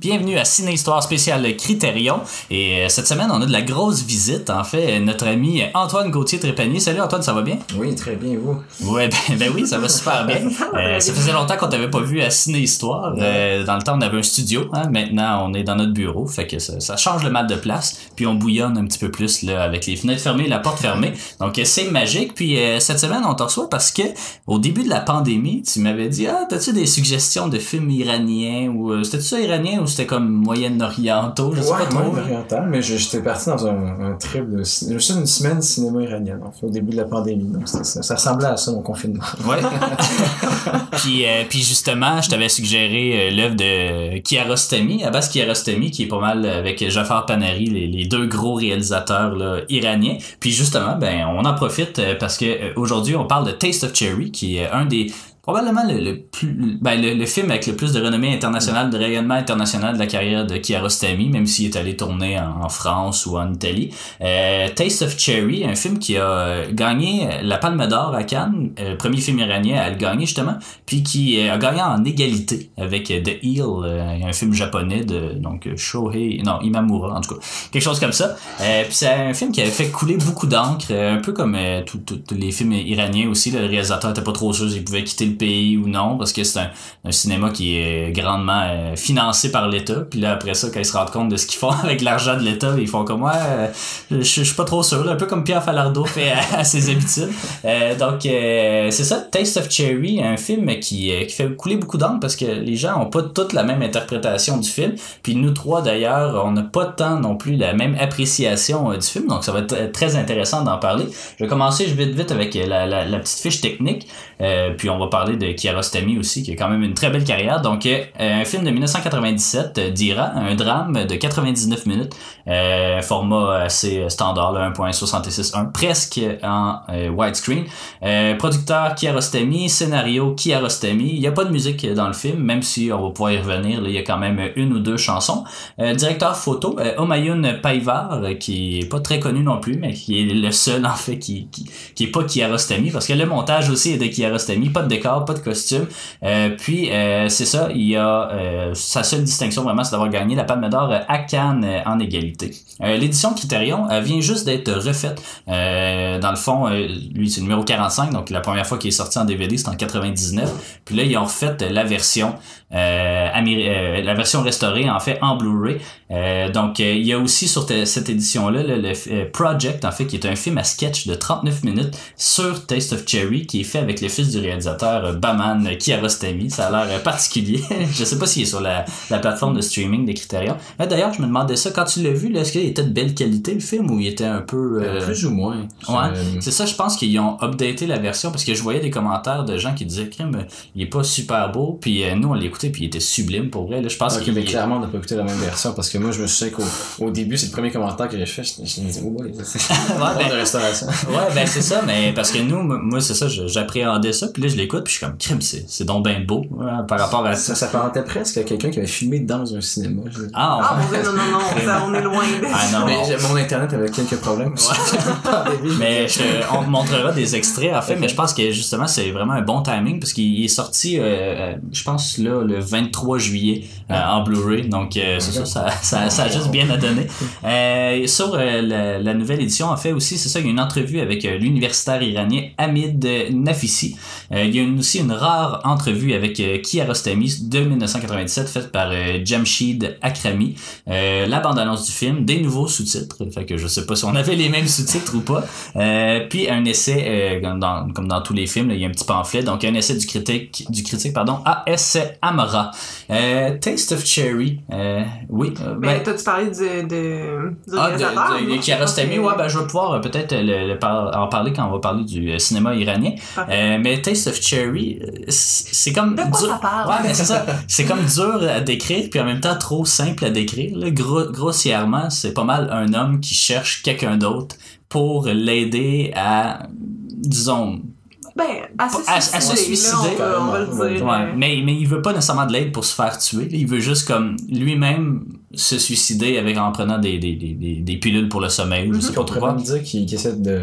Bienvenue à Ciné Histoire spéciale Critérion. Et euh, cette semaine, on a de la grosse visite. En fait, notre ami Antoine Gauthier-Trépanier. Salut Antoine, ça va bien? Oui, très bien, vous? Ouais, ben, ben oui, ça va super bien. Euh, ça faisait longtemps qu'on t'avait pas vu à Ciné Histoire. Euh, dans le temps, on avait un studio. Hein? Maintenant, on est dans notre bureau. Fait que ça, ça, change le mal de place. Puis on bouillonne un petit peu plus là, avec les fenêtres fermées, la porte fermée. Donc c'est magique. Puis cette semaine, on te reçoit parce que au début de la pandémie, tu m'avais dit Ah, t'as-tu des suggestions de films iraniens ou c'était-tu ça iranien ou c'était comme moyen-orientaux, je sais pas trop. moyen-oriental, mais j'étais parti dans un, un trip de juste une semaine cinéma iranien, en fait, au début de la pandémie. Donc ça, ça, ressemblait à ça, mon confinement. Ouais. puis, euh, puis justement, je t'avais suggéré euh, l'œuvre de Kiarostami, Abbas Kiarostami, qui est pas mal avec Jafar Panari, les, les deux gros réalisateurs là, iraniens. Puis justement, ben on en profite euh, parce que aujourd'hui on parle de Taste of Cherry, qui est un des probablement le, le plus ben, le, film avec le plus de renommée internationale, de rayonnement international de la carrière de Kiarostami, même s'il est allé tourner en, France ou en Italie. Euh, Taste of Cherry, un film qui a gagné la Palme d'Or à Cannes, euh, premier film iranien à le gagner justement, puis qui a gagné en égalité avec The euh, un film japonais de donc Shohei, non Imamura en tout cas, quelque chose comme ça. Euh, puis c'est un film qui avait fait couler beaucoup d'encre, un peu comme tous les films iraniens aussi. le réalisateur était pas trop sûr s'il pouvait quitter pays ou non, parce que c'est un, cinéma qui est grandement euh, financé par l'État. Puis là, après ça, quand ils se rendent compte de ce qu'ils font avec l'argent de l'État, ils font comme, ouais, euh, je suis pas trop sûr, un peu comme Pierre Falardeau fait à, ses habitudes. Euh, donc, c'est ça, Taste of Cherry, un film qui, qui fait couler beaucoup d'encre parce que les gens ont pas toute la même interprétation du film. Puis nous trois, d'ailleurs, on n'a pas tant non plus la même appréciation du film, donc ça va être très intéressant d'en parler. Je vais commencer vite vite avec la petite fiche technique, puis on va parler parler de Kiarostami aussi, qui a quand même une très belle carrière. Donc, euh, un film de 1997 euh, d'Ira, un drame de 99 minutes, euh, format assez standard, 1.66.1, presque en widescreen. producteur Kiarostami, scénario Kiarostami. Il n'y a pas de musique dans le film, même si on va pouvoir y revenir. il y a quand même une ou deux chansons. directeur photo, Omayun Paivar, qui est pas très connu non plus, mais qui est le seul en fait qui, qui, qui est pas Kiarostami, parce que le montage aussi est de Kiarostami, pas de décor pas de costume. Euh, puis euh, c'est ça, il y a euh, sa seule distinction vraiment, c'est d'avoir gagné la Palme d'Or à Cannes en égalité. L'édition Criterion vient juste d'être refaite. dans le fond, lui c'est numéro 45, donc la première fois qu'il est sorti en DVD, c'était en 99. Puis là, ils ont refait la version la version restaurée en fait en Blu-ray. Euh, donc il y a aussi sur cette édition là le, Project en fait qui est un film à sketch de 39 minutes sur Taste of Cherry qui est fait avec le fils du réalisateur Baman Kiarostami. Ça a l'air particulier. je sais pas s'il est sur la, la, plateforme de streaming des Criterion. Mais d'ailleurs je me demandais ça quand tu l'as vu est-ce qu'il était de belle qualité le film ou il était un peu plus ou moins. Ouais. C'est ça je pense qu'ils ont updaté la version parce que je voyais des commentaires de gens qui disaient crime il est pas super beau puis nous on l'écoute puis il était sublime pour vrai. Là, je pense que mais clairement, on n'a pas écouté la même version parce que moi, je me souviens qu'au au début, c'est le premier commentaire que j'ai fait. Je, me disais, oh boy, ouais, ben, de restauration. ouais, ben c'est ça, mais parce que nous, moi, c'est ça, j'appréhendais ça, puis là, je l'écoute, puis je suis comme, crime, c'est donc bien beau hein, par rapport à ça. Ça s'apparentait presque à quelqu'un qui avait filmé dans un cinéma. Ah, ah non, non, non, ça, on est loin. ah non. Mais mon internet avait quelques problèmes mais je, on te montrera des extraits, en fait, mais je pense que justement, c'est vraiment un bon timing parce qu'il est sorti, euh, euh, je pense, là, le 23 juillet euh, en Blu-ray. Donc, euh, c'est ça, ça, ça, ça, a juste bien à donner. Euh, sur la, la, nouvelle édition, en fait, aussi, c'est ça, il y a une entrevue avec l'universitaire iranien Hamid Nafisi. il y a aussi une rare entrevue avec Kiarostami de 1997 faite par Jamshid Akrami. la bande-annonce du film, des nouveaux sous-titres. Fait que je sais pas si on avait les mêmes sous-titres ou pas. puis un essai, dans, comme dans tous les films, il y a un petit pamphlet. Donc, un essai du critique, du critique pardon, A.S. Euh, Taste of Cherry, euh, oui. Euh, ben, ben t'as-tu parlé de, de, du ah, de, de, de Kiarostami, ouais, ben, je vais pouvoir peut-être le, en parler quand on va parler du cinéma iranien. mais Taste of Cherry, c'est comme... De quoi dur... ça parle? Ouais, ben, c'est ça. C'est comme dur à décrire, puis en même temps trop simple à décrire. Là. grossièrement, c'est pas mal un homme qui cherche quelqu'un d'autre pour l'aider à, disons, ben, à se suicider. mais, mais il veut pas nécessairement de l'aide pour se faire tuer. Il veut juste comme lui-même se suicider avec en prenant des, des, des, des pilules pour le sommeil. Mm -hmm. dire qu'il essaie de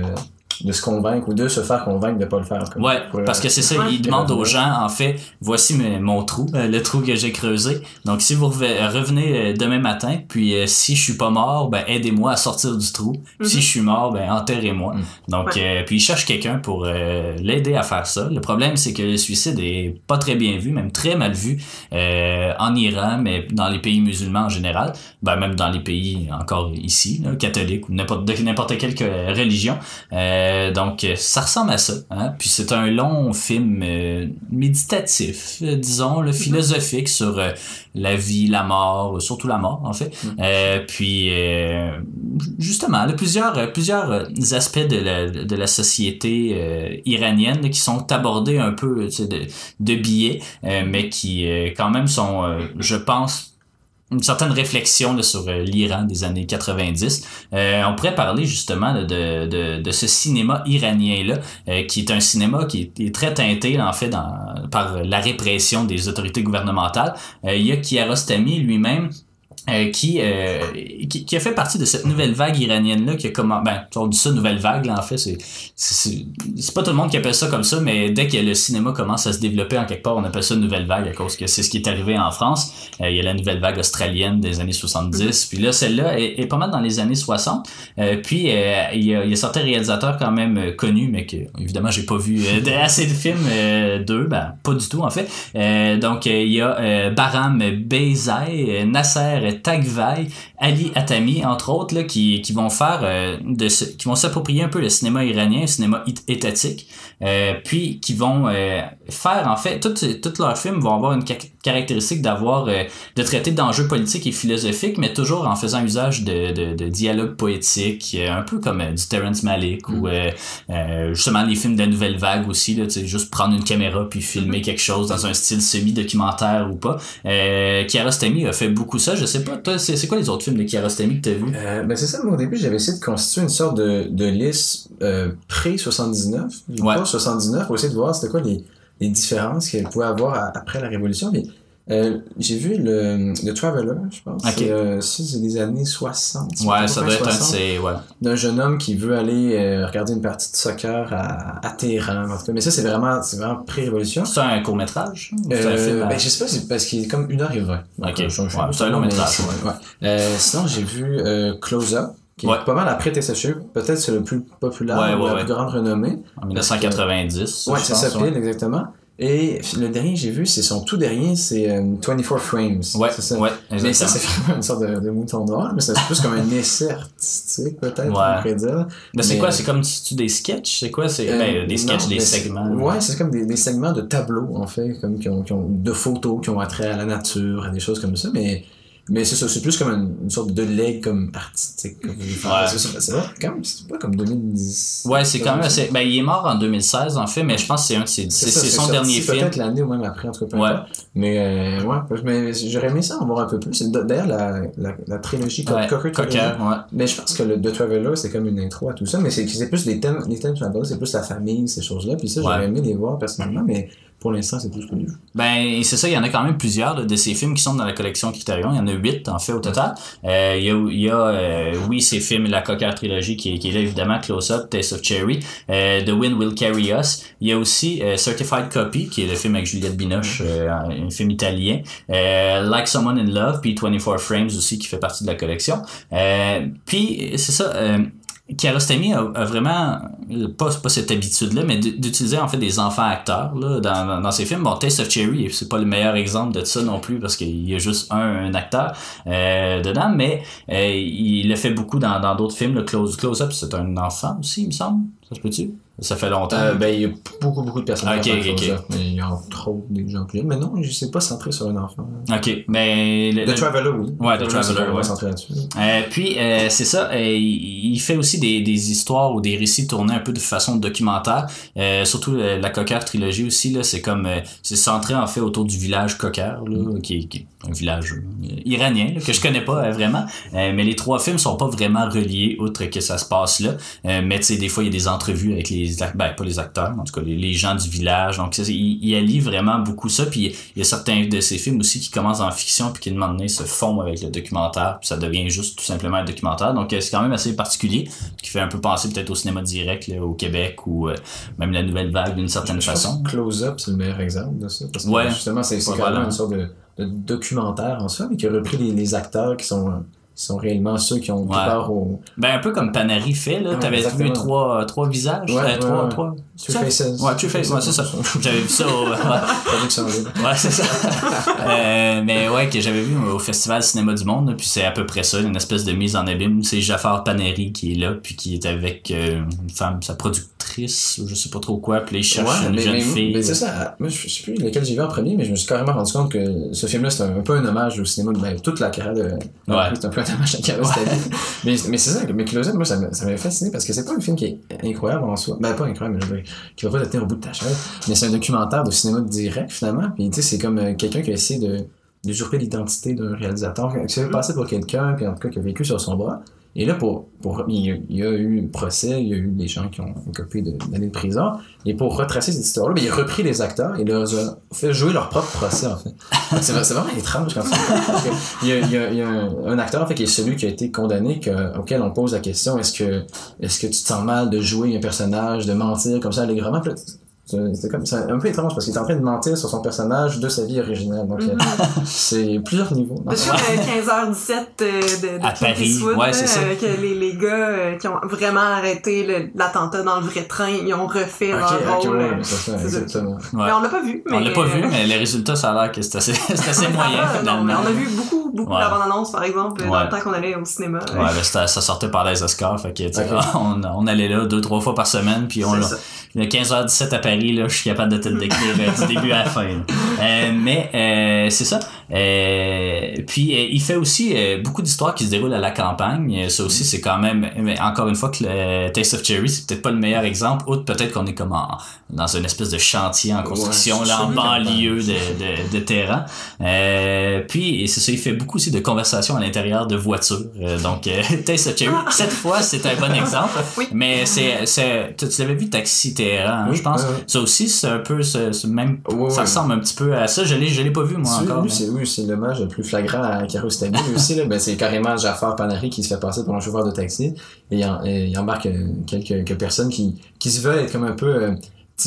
de se convaincre ou de se faire convaincre de pas le faire. Comme, Ouais, pour, parce que c'est ça, Ouais. il demande aux gens, en fait, voici mes- mon trou, euh, le trou que j'ai creusé. Donc, si vous reve- revenez euh, demain matin, puis euh, si je suis pas mort, ben aidez-moi à sortir du trou. Si Mhm. je suis mort, ben enterrez-moi. Mhm. Donc, euh, puis il cherche quelqu'un pour euh, l'aider à faire ça. Le problème, c'est que le suicide est pas très bien vu, même très mal vu euh, en Iran, mais dans les pays musulmans en général, ben même dans les pays encore ici, là, catholiques ou n'importe de n'importe quelle que- religion. Euh, donc, euh, ça ressemble à ça. Hein? Puis c'est un long film euh, méditatif, euh, disons, le philosophique sur la vie, la mort, surtout la mort en fait. Euh, puis justement, là, plusieurs plusieurs aspects de la, de la société iranienne qui sont abordés un peu de, de billets, mais qui quand même sont, je pense, une certaine réflexion là, sur euh, l'Iran des années 90. Euh, on pourrait parler justement de, de, de ce cinéma iranien-là, euh, qui est un cinéma qui est, très teinté en fait dans, par la répression des autorités gouvernementales. Euh, il y a Kiarostami lui-même euh, qui, euh, qui, qui a fait partie de cette nouvelle vague iranienne-là, qui a comment, ben, on dit ça, nouvelle vague, là, en fait, c'est, c'est, c'est- pas tout le monde qui appelle ça comme ça, mais dès que le cinéma commence à se développer en quelque part, on appelle ça nouvelle vague, à cause que c'est ce qui est arrivé en France. Euh, il y a la nouvelle vague australienne des années 70, puis là, celle-là est, est pas mal dans les années 60. Euh, puis, euh, il, y a, il y a certains réalisateurs quand même connus, mais que, évidemment, j'ai pas vu assez de films d'eux, ben, pas du tout, en fait. Donc, il y a Baram Beyzai, euh, Nasser Tagvai, Ali Atami, entre autres, qui, vont faire, euh, de ce- qui vont s'approprier un peu le cinéma iranien, le cinéma étatique, euh, puis qui vont euh, faire, en fait, tous leurs films vont avoir une caractéristique d'avoir, euh, de traiter d'enjeux politiques et philosophiques, mais toujours en faisant usage de, de, de dialogues poétiques, euh, un peu comme euh, du Terrence Malick ou euh, euh, justement les films de la nouvelle vague aussi, là, tu sais, juste prendre une caméra puis filmer quelque chose dans un style semi-documentaire ou pas. Euh, Kiarostami a fait beaucoup ça, je sais pas, toi, c'est c'est quoi les autres films de Kiarostami que t'as vu? Euh, ben c'est ça, moi au début j'avais essayé de constituer une sorte de, de liste euh, pré-79, Ouais. pas 79, pour essayer de voir c'était quoi les, les différences qu'elle pouvait avoir après la Révolution. Euh, j'ai vu le, le Traveler, je pense. Ok. C'est, euh, c'est c'est des années 60. Ouais, ça doit être un de 60, ces, ouais. D'un jeune homme qui veut aller euh, regarder une partie de soccer à, à Téhéran. En tout cas. Mais ça, c'est vraiment, c'est vraiment pré-révolution. C'est un court-métrage? ou C'est un film? à- ben, je sais pas, c'est parce qu'il est comme une heure et vingt. Ok. Donc, je- je- Ouais, c'est un long mais métrage, c'est- ouais. ouais. Euh, sinon, j'ai vu Close Up, qui Ouais. est pas mal après TSHU. Peut-être c'est le plus populaire, Ouais, ou ouais, la ouais. plus grande renommée. En 1990. Ouais, je c'est ça, ouais. pile, exactement. Et le dernier que j'ai vu, c'est son tout dernier, c'est euh, 24 Frames. Ouais, c'est ça. ouais, Mais ça, c'est vraiment une sorte de, de mouton noir, mais c'est plus comme un essai artistique, peut-être, Ouais. on pourrait dire. Mais c'est quoi? C'est comme si tu des sketchs? C'est quoi? C'est Euh, ben, des sketchs, non, des segments. Ouais, c'est comme des, des segments de tableaux, en fait, comme qui ont, qui ont de photos qui ont attrait à la nature, à des choses comme ça, mais, mais c'est ça, c'est plus comme une, une sorte de leg comme artistique. Comme Ouais. C'est ça, c'est vrai, quand même, c'est pas comme 2010. Ouais, c'est quand même assez. Ben, il est mort en 2016, en fait, mais je pense que c'est un de ses- c'est son dernier film. Peut-être l'année ou même après, en tout cas. Ouais. Mais, euh, ouais, mais j'aurais aimé ça en voir un peu plus. D'ailleurs, la, la, la trilogie Ouais, Cocker. Cocker, ouais. Mais je pense que le The Traveler, c'est comme une intro à tout ça, mais c'est c'est plus les thèmes, les thèmes c'est plus la famille, ces choses-là. Puis ça, j'aurais aimé les voir personnellement, mais pour l'instant, c'est tout ce que j'ai vu. Ben, c'est ça, il y en a quand même plusieurs là, de ces films qui sont dans la collection Criterion. Il y en a huit, en fait, au total. Euh, il y a, il y a euh, oui, ces films, la Cocker Trilogy, qui, est- qui est là, évidemment, Close Up, Taste of Cherry, euh, The Wind Will Carry Us. Il y a aussi euh, Certified Copy, qui est le film avec Juliette Binoche, euh, un film italien. Euh, like Someone in Love, puis 24 Frames aussi, qui fait partie de la collection. Euh, puis, c'est ça... Kiarostami a, vraiment pas, pas cette habitude-là, mais d'utiliser en fait des enfants acteurs là, dans, dans, ses films. Bon, Taste of Cherry, c'est pas le meilleur exemple de ça non plus parce qu'il y a juste un, un acteur euh, dedans, mais euh, il le fait beaucoup dans dans d'autres films. Le Close, Close Up, c'est un enfant aussi, il me semble. Ça se peut-tu? Ça fait longtemps. Euh, ben, il y a beaucoup, beaucoup de personnes Ok, qui ok, font ok. ça. Mais il y a entre autres des gens plus jeunes. Mais non, je sais pas centré sur un enfant. ok, mais le- The le- Traveler, oui. Ouais, The c'est Traveler, vraiment ouais. centré là-dessus. Euh, puis euh, c'est ça, il fait aussi des, des histoires ou des récits tournés un peu de façon documentaire. Surtout la Cocker trilogie aussi là, c'est comme c'est centré en fait autour du village Cocker là, qui, est, qui est un village iranien là, que je connais pas vraiment. Mais les trois films sont pas vraiment reliés outre que ça se passe là. Mais tu sais des fois il y a des entrevues avec les ben pas les acteurs en tout cas les, gens du village. Donc il, il allie vraiment beaucoup ça. Puis il y a certains de ces films aussi qui commencent en fiction puis qui demandent se font avec le documentaire. Puis ça devient juste tout simplement un documentaire. Donc c'est quand même assez particulier qui fait un peu penser peut-être au cinéma direct au Québec ou même la nouvelle vague d'une certaine façon. Close Up c'est le meilleur exemple de ça parce que ouais, justement c'est même une sorte de, documentaire en soi mais qui a repris les, les acteurs qui sont sont réellement ceux qui ont ouais. peur au. Ben, un peu comme Panary fait, là. T'avais vu trois, trois visages, ouais, ouais, trois, trois. Two Faces. Ouais, Two Faces, ouais, c'est ça. J'avais vu ça au. ouais, c'est ça. euh, mais ouais, que j'avais vu au Festival Cinéma du Monde, puis c'est à peu près ça, une espèce de mise en abîme. C'est Jafar Panary qui est là, puis qui est avec euh, une femme, sa productrice, je sais pas trop quoi, puis là, il cherche une mais, jeune mais, fille. Mais c'est ça. Moi, je sais plus lequel j'ai vu en premier, mais je me suis carrément rendu compte que ce film-là, c'est un, peu un hommage au cinéma, ben, toute la carrière de. Ouais. C'est un peu mais mais c'est ça, mais Closet, moi, ça m'avait fasciné parce que c'est pas un film qui est incroyable en soi. Ben, pas incroyable, mais je veux dire, qui va pas te tenir au bout de ta chaise. Mais c'est un documentaire de cinéma direct, finalement. Puis, tu sais, c'est comme euh, quelqu'un qui a essayé de d'usurper l'identité d'un réalisateur, qui s'est passé pour quelqu'un, puis en tout cas qui a vécu sur son bras. Et là, pour, pour, il, y a, eu un procès, il y a eu des gens qui ont copié d'années de, prison. Et pour retracer cette histoire-là, ben, il a repris les acteurs et leur a fait jouer leur propre procès, en fait. C'est vraiment étrange quand tu il y a, il y a, il y a un, acteur, en fait, qui est celui qui a été condamné, que, auquel on pose la question, est-ce que, est-ce que tu te sens mal de jouer un personnage, de mentir comme ça allègrement? C'est comme c'est un peu étrange parce qu'il est en train de mentir sur son personnage de sa vie originelle donc mm -hmm. c'est plusieurs niveaux sur 15h17 euh, de, de à Paris ouais, c'est ça. Euh, que les, les gars euh, qui ont vraiment arrêté l'attentat dans le vrai train ils ont refait okay, leur okay, rôle ouais, c'est ça, exactement Ouais. mais on l'a pas vu mais on l'a pas vu mais les résultats ça a l'air que c'est assez, assez moyen finalement non, mais on a vu beaucoup beaucoup Ouais. de bande-annonce par exemple dans le temps qu'on allait au cinéma Ouais, ben, c'était- ça sortait par les Oscars, fait que, tu sais, Ok. on, on allait là deux, trois fois par semaine, puis on Le 15h17 à Paris, là, je suis capable de te le décrire euh, du début à la fin. Euh, mais euh, c'est ça. Euh, puis euh, il fait aussi euh, beaucoup d'histoires qui se déroulent à la campagne. Ça aussi, c'est quand même, mais encore une fois, que le Taste of Cherry, c'est peut-être pas le meilleur exemple. Outre peut-être qu'on est comme en- dans une espèce de chantier en construction, Ouais, là, en banlieue de, de, de terrain. Euh, puis c'est ça, il fait beaucoup aussi de conversations à l'intérieur de voitures. Donc, Taste of Cherry, cette fois, c'est un bon exemple. Oui. Mais c'est, c'est, tu, l'avais vu Taxi Téhéran, hein, Oui, je pense. Ça aussi, c'est un peu ce, ce même, Ouais, ça ouais. ressemble un petit peu à ça. Je l'ai, je l'ai pas vu, moi, encore. lui, mais- c'est oui, c'est l'hommage le plus flagrant à Kiarostami. Lui aussi, là, ben, c'est carrément Jafar Panari qui se fait passer pour un chauffeur de taxi. Et il, en- et il embarque euh, quelques, quelques personnes qui, qui se veulent être comme un peu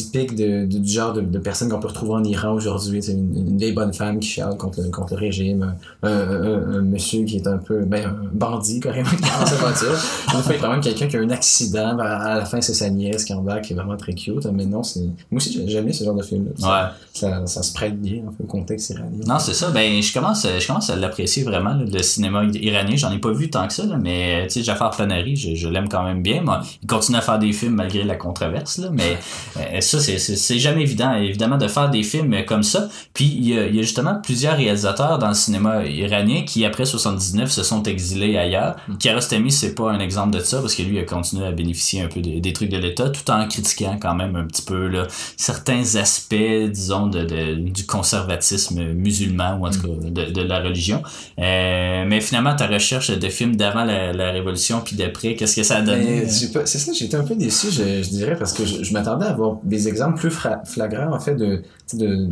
de, de- du genre de, de personnes qu'on peut retrouver en Iran aujourd'hui. C'est une, une vieille bonne femme qui chiale contre, le- contre le régime. Un, un- un- monsieur qui est un peu ben, un bandit, carrément, qui prend sa voiture. Une fois, il y a quand même quelqu'un qui a un accident. Ben, à la fin, c'est sa nièce qui embarque, qui est vraiment très cute. Mais non, c'est. Moi aussi, j'ai- j'aime bien ce genre de film-là. Ça- Ouais. Ça, ça se prête bien, peu, au contexte iranien. Non, c'est ça. Ben, je commence, je commence à l'apprécier vraiment, là, le cinéma iranien. J'en ai pas vu tant que ça, là, mais tu sais, Jafar Panari, je, je l'aime quand même bien. Moi, il continue à faire des films malgré la controverse, là, mais ça, c'est, jamais évident, évidemment, de faire des films comme ça. Puis il y, a, il y a justement plusieurs réalisateurs dans le cinéma iranien qui, après 79, se sont exilés ailleurs. Kiarostami, c'est pas un exemple de ça, parce que lui a continué à bénéficier un peu de- des trucs de l'État, tout en critiquant quand même un petit peu là, certains aspects, disons, de, de- du conservatisme musulman, ou en tout cas de, la religion. Euh, mais finalement, ta recherche de films d'avant la, la Révolution, puis d'après, qu'est-ce que ça a donné? C'est ça, j'étais un peu déçu, je, je dirais, parce que je, je m'attendais à avoir des exemples plus flagrants, en fait, de, de,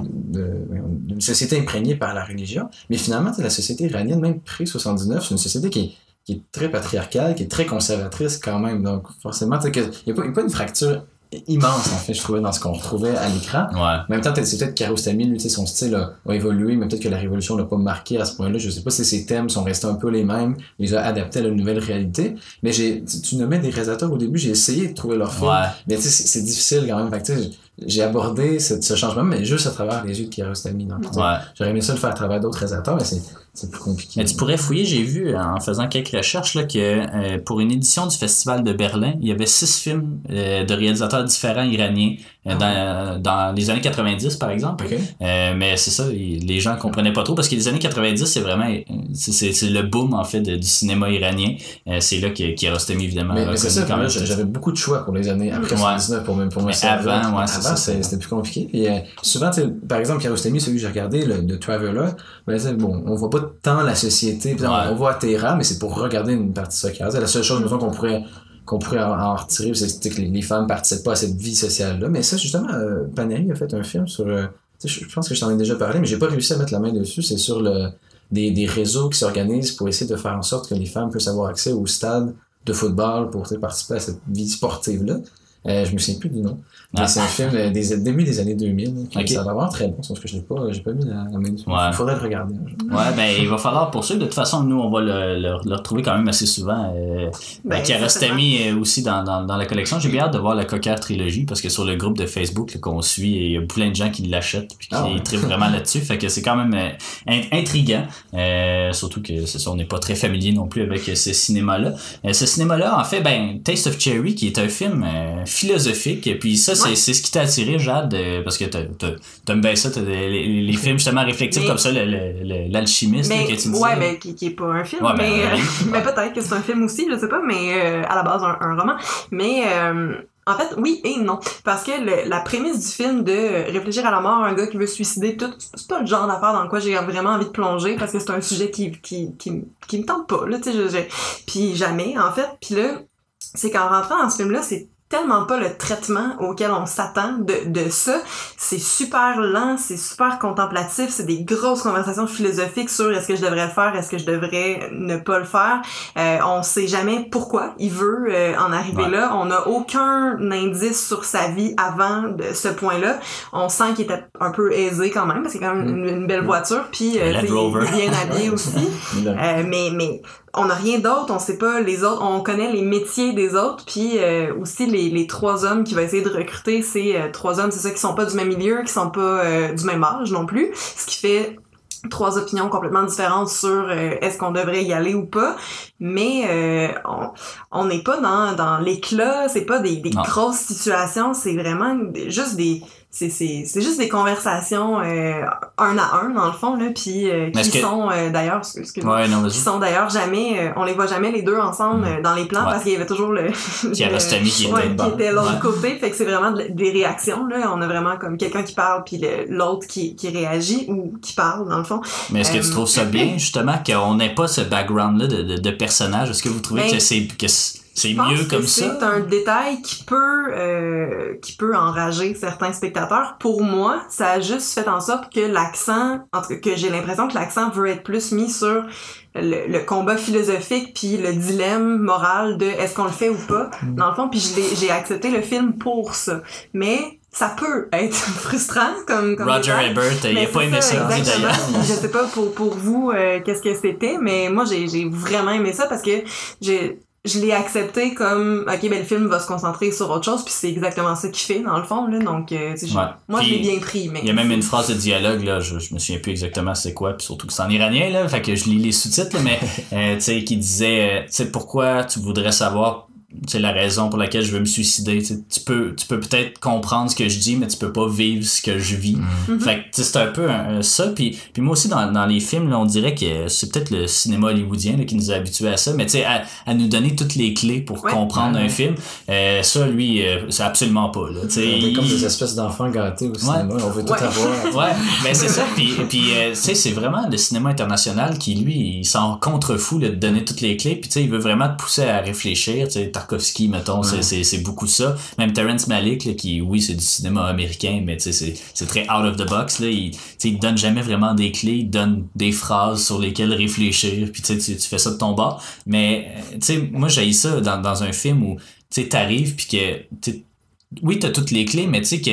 d'une société imprégnée par la religion. Mais finalement, sais, la société iranienne, même pré-79, c'est une société qui est, très patriarcale, qui est très conservatrice quand même. Donc, forcément, il n'y a pas une fracture immense, en fait, je trouvais, dans ce qu'on retrouvait à l'écran. Ouais. En même temps, peut-être, c'est peut-être Kiarostami, lui, tu sais, son style a, a évolué, mais peut-être que la révolution l'a pas marqué à ce point-là. Je sais pas si ses thèmes sont restés un peu les mêmes, les a adaptés à la nouvelle réalité. Mais j'ai, tu, tu nommais des réalisateurs au début, j'ai essayé de trouver leur film. Ouais. Mais tu sais, c'est difficile quand même. Fait que, j'ai abordé ce, ce changement, mais juste à travers les yeux de Kiarostami. Donc, Ouais. J'aurais aimé ça le faire à travers d'autres réalisateurs, mais c'est, plus compliqué. Mais tu pourrais fouiller, j'ai vu en faisant quelques recherches là, que euh, pour une édition du Festival de Berlin, il y avait six films euh, de réalisateurs différents iraniens dans, dans les années 90 par exemple. Euh, mais c'est ça, les gens comprenaient pas trop parce que les années 90 c'est vraiment euh, c'est, c'est, c'est le boom en fait du cinéma iranien. Euh, c'est là que Kiarostami évidemment Mais, a mais c'est ça, quand moi, j'avais beaucoup de choix pour les années après Ouais. 79 pour pour servir. avant, ouais, c'est c'était c'est- c'était plus compliqué. Puis, euh, souvent, par exemple, Kiarostami, celui que j'ai regardé, le de Traveler, ben, bon, on voit pas tant la société. Puis, on- Ouais. on, voit Téhéran, mais c'est pour regarder une partie de ça. La seule chose, mettons, qu'on pourrait qu'on pourrait en, retirer, c'est que les, femmes participent pas à cette vie sociale-là. Mais ça, justement, euh, Paneri a fait un film sur... euh, je pense que je t'en ai déjà parlé, mais j'ai pas réussi à mettre la main dessus. C'est sur le des, des réseaux qui s'organisent pour essayer de faire en sorte que les femmes puissent avoir accès au stade de football pour participer à cette vie sportive-là. Euh, je me souviens plus du nom. Ah. c'est un film euh, des début des années 2000. puis Ok. Ça va vraiment très bon, sauf que je l'ai pas, j'ai pas mis la, la main dessus. Ouais. Il faudrait le regarder. jour. Ouais, ben il va falloir poursuivre. De toute façon, nous, on va le, le, le retrouver quand même assez souvent. Euh, Ben, Kiarostami euh, aussi dans, dans, dans la collection. J'ai bien hâte de voir la Cocker trilogie parce que sur le groupe de Facebook qu'on suit, il y a plein de gens qui l'achètent puis qui Ah ouais. trippent vraiment là-dessus. Fait que c'est quand même euh, in- intriguant. Euh, surtout que c'est ça, on n'est pas très familier non plus avec ce cinéma-là. Euh, ce cinéma-là, en fait, ben Taste of Cherry, qui est un film euh, philosophique. Et puis ça, c'est Ouais. c'est ce qui t'a attiré, Jade, euh, parce que t'as- t'as- t'aimes bien ça, les, les films justement réflectifs Mais- comme ça, le- le- le- l'alchimiste là, que tu disais. ouais, mais qui, qui est pas un film, Ouais, ben, mais, euh, mais peut-être que c'est un film aussi, je sais pas, mais euh, à la base un, un roman. Mais euh, en fait, oui et non, parce que le- la prémisse du film de réfléchir à la mort, un gars qui veut se suicider, tout, c'est pas le genre d'affaire dans quoi j'ai vraiment envie de plonger, parce que c'est un sujet qui qui qui, qui me tente pas, là, tu sais, je, je- puis jamais en fait, puis là, c'est qu'en rentrant dans ce film-là, c'est tellement pas le traitement auquel on s'attend de, de ça. C'est super lent, c'est super contemplatif, c'est des grosses conversations philosophiques sur est-ce que je devrais le faire, est-ce que je devrais ne pas le faire. Euh, on sait jamais pourquoi il veut euh, en arriver Ouais. là. On n'a aucun indice sur sa vie avant de ce point-là. On sent qu'il était un peu aisé quand même, parce que c'est quand même une, une belle voiture, puis euh, il est bien habillé aussi. Euh, mais mais on n'a rien d'autre, on sait pas les autres, on connaît les métiers des autres, puis euh, aussi les, les trois hommes qu'il va essayer de recruter, c'est euh, trois hommes, c'est ça qui sont pas du même milieu, qui sont pas euh, du même âge non plus, ce qui fait trois opinions complètement différentes sur euh, est-ce qu'on devrait y aller ou pas. Mais euh, on on n'est pas dans dans l'éclat c'est pas des, des grosses situations c'est vraiment juste des c'est c'est c'est juste des conversations euh, un à un dans le fond là puis euh, qui que- sont euh, d'ailleurs excuse- excuse-moi, Ouais, non, qui sont d'ailleurs jamais euh, on les voit jamais les deux ensemble euh, dans les plans Mm. Ouais. parce qu'il y avait toujours le qui le- était ouais, qui était l'autre côté fait que c'est vraiment de- des réactions là on a vraiment comme quelqu'un qui parle puis l'autre qui qui réagit ou qui parle dans le fond Mais est-ce que tu trouves ça bien, justement, qu'on n'ait pas ce background-là de, de, de personnage? Est-ce que vous trouvez Ben, que c'est que c'est mieux que comme ça? C'est un détail qui peut euh, qui peut enrager certains spectateurs. Pour moi, ça a juste fait en sorte que l'accent, en tout cas que j'ai l'impression que l'accent veut être plus mis sur le, le combat philosophique puis le dilemme moral de est-ce qu'on le fait ou pas. Mm. Dans le fond, puis j'ai accepté le film pour ça. Mais ça peut être frustrant comme, comme Roger. Ebert, il a pas aimé ça, d'ailleurs. Je sais pas pour, pour vous euh, qu'est-ce que c'était, mais moi j'ai j'ai vraiment aimé ça parce que j'ai je l'ai accepté comme ok ben le film va se concentrer sur autre chose puis c'est exactement ça qu'il fait dans le fond là donc euh, je- Ouais. moi je l'ai bien pris mais Il y a même une phrase de dialogue, là, je, je me souviens plus exactement c'est quoi, puis surtout que c'est en iranien, là, fait que je lis les sous-titres, là, mais, euh, tu sais, qui disait, euh, tu sais, pourquoi tu voudrais savoir, tu sais, la raison pour laquelle je veux me suicider, tu peux, tu peux peut-être comprendre ce que je dis, mais tu peux pas vivre ce que je vis. Mhm. Fait que, tu sais, c'est un peu un- ça, puis, puis moi aussi, dans, dans les films, là, on dirait que c'est peut-être le cinéma hollywoodien, là, qui nous a habitués à ça, mais tu sais, à, à nous donner toutes les clés pour Ouais. comprendre Ouais. un film, euh, ça, lui, euh, c'est absolument pas, là. On est comme il- des espèces d'enfants gâtés au cinéma, on veut tout Ouais. avoir. Ouais, ben c'est ça. Puis, puis euh, tu sais, c'est vraiment le cinéma international qui, lui, il s'en contrefou là, de donner toutes les clés. Puis, tu sais, il veut vraiment te pousser à réfléchir. Tu sais, Tarkovsky, mettons, c'est- Ouais. c'est c'est beaucoup ça. Même Terrence Malick, là, qui, oui, c'est du cinéma américain, mais c'est- c'est très out of the box. Là. Il, tu sais, il donne jamais vraiment des clés. Il donne des phrases sur lesquelles réfléchir. Puis, tu sais, tu, fais ça de ton bord. Mais, euh, tu sais, moi, j'ai ça dans, dans un film où, tu sais, t'arrives, puis que, oui, t'as toutes les clés, mais tu sais que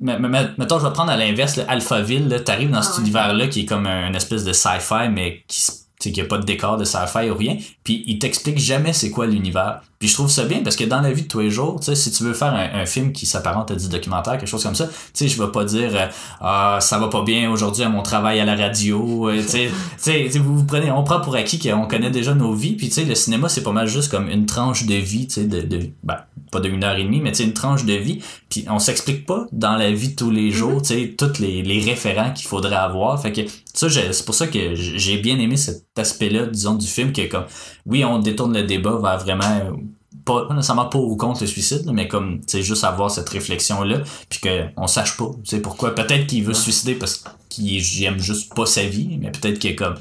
mettons, je vais prendre à l'inverse, le Alphaville, là, t'arrives dans Ah cet ouais. univers-là qui est comme un, une espèce de sci-fi, mais qui s- sais, qu'il n'y a pas de décor de sci-fi ou rien, puis il t'explique jamais c'est quoi l'univers. Puis je trouve ça bien parce que dans la vie de tous les jours, tu sais, si tu veux faire un, un film qui s'apparente à du documentaire, quelque chose comme ça, tu sais, je vais pas dire euh, ah ça va pas bien aujourd'hui à mon travail à la radio, euh, tu sais, vous, vous prenez, on prend pour acquis qu'on connaît déjà nos vies, puis tu sais, le cinéma c'est pas mal juste comme une tranche de vie, tu sais, de, de ben, pas de une heure et demie, mais tu sais, une tranche de vie, puis on s'explique pas dans la vie de tous les jours, tu sais, tous les, les référents qu'il faudrait avoir, fait que ça, c'est pour ça que j'ai bien aimé cet aspect-là, disons, du film, que comme, oui, on détourne le débat vers vraiment, pas, nécessairement pour ou contre le suicide, mais comme, sais, juste avoir cette réflexion-là, puis qu'on sache pas, tu sais, pourquoi. Peut-être qu'il veut se suicider parce qu'il aime juste pas sa vie, mais peut-être que comme,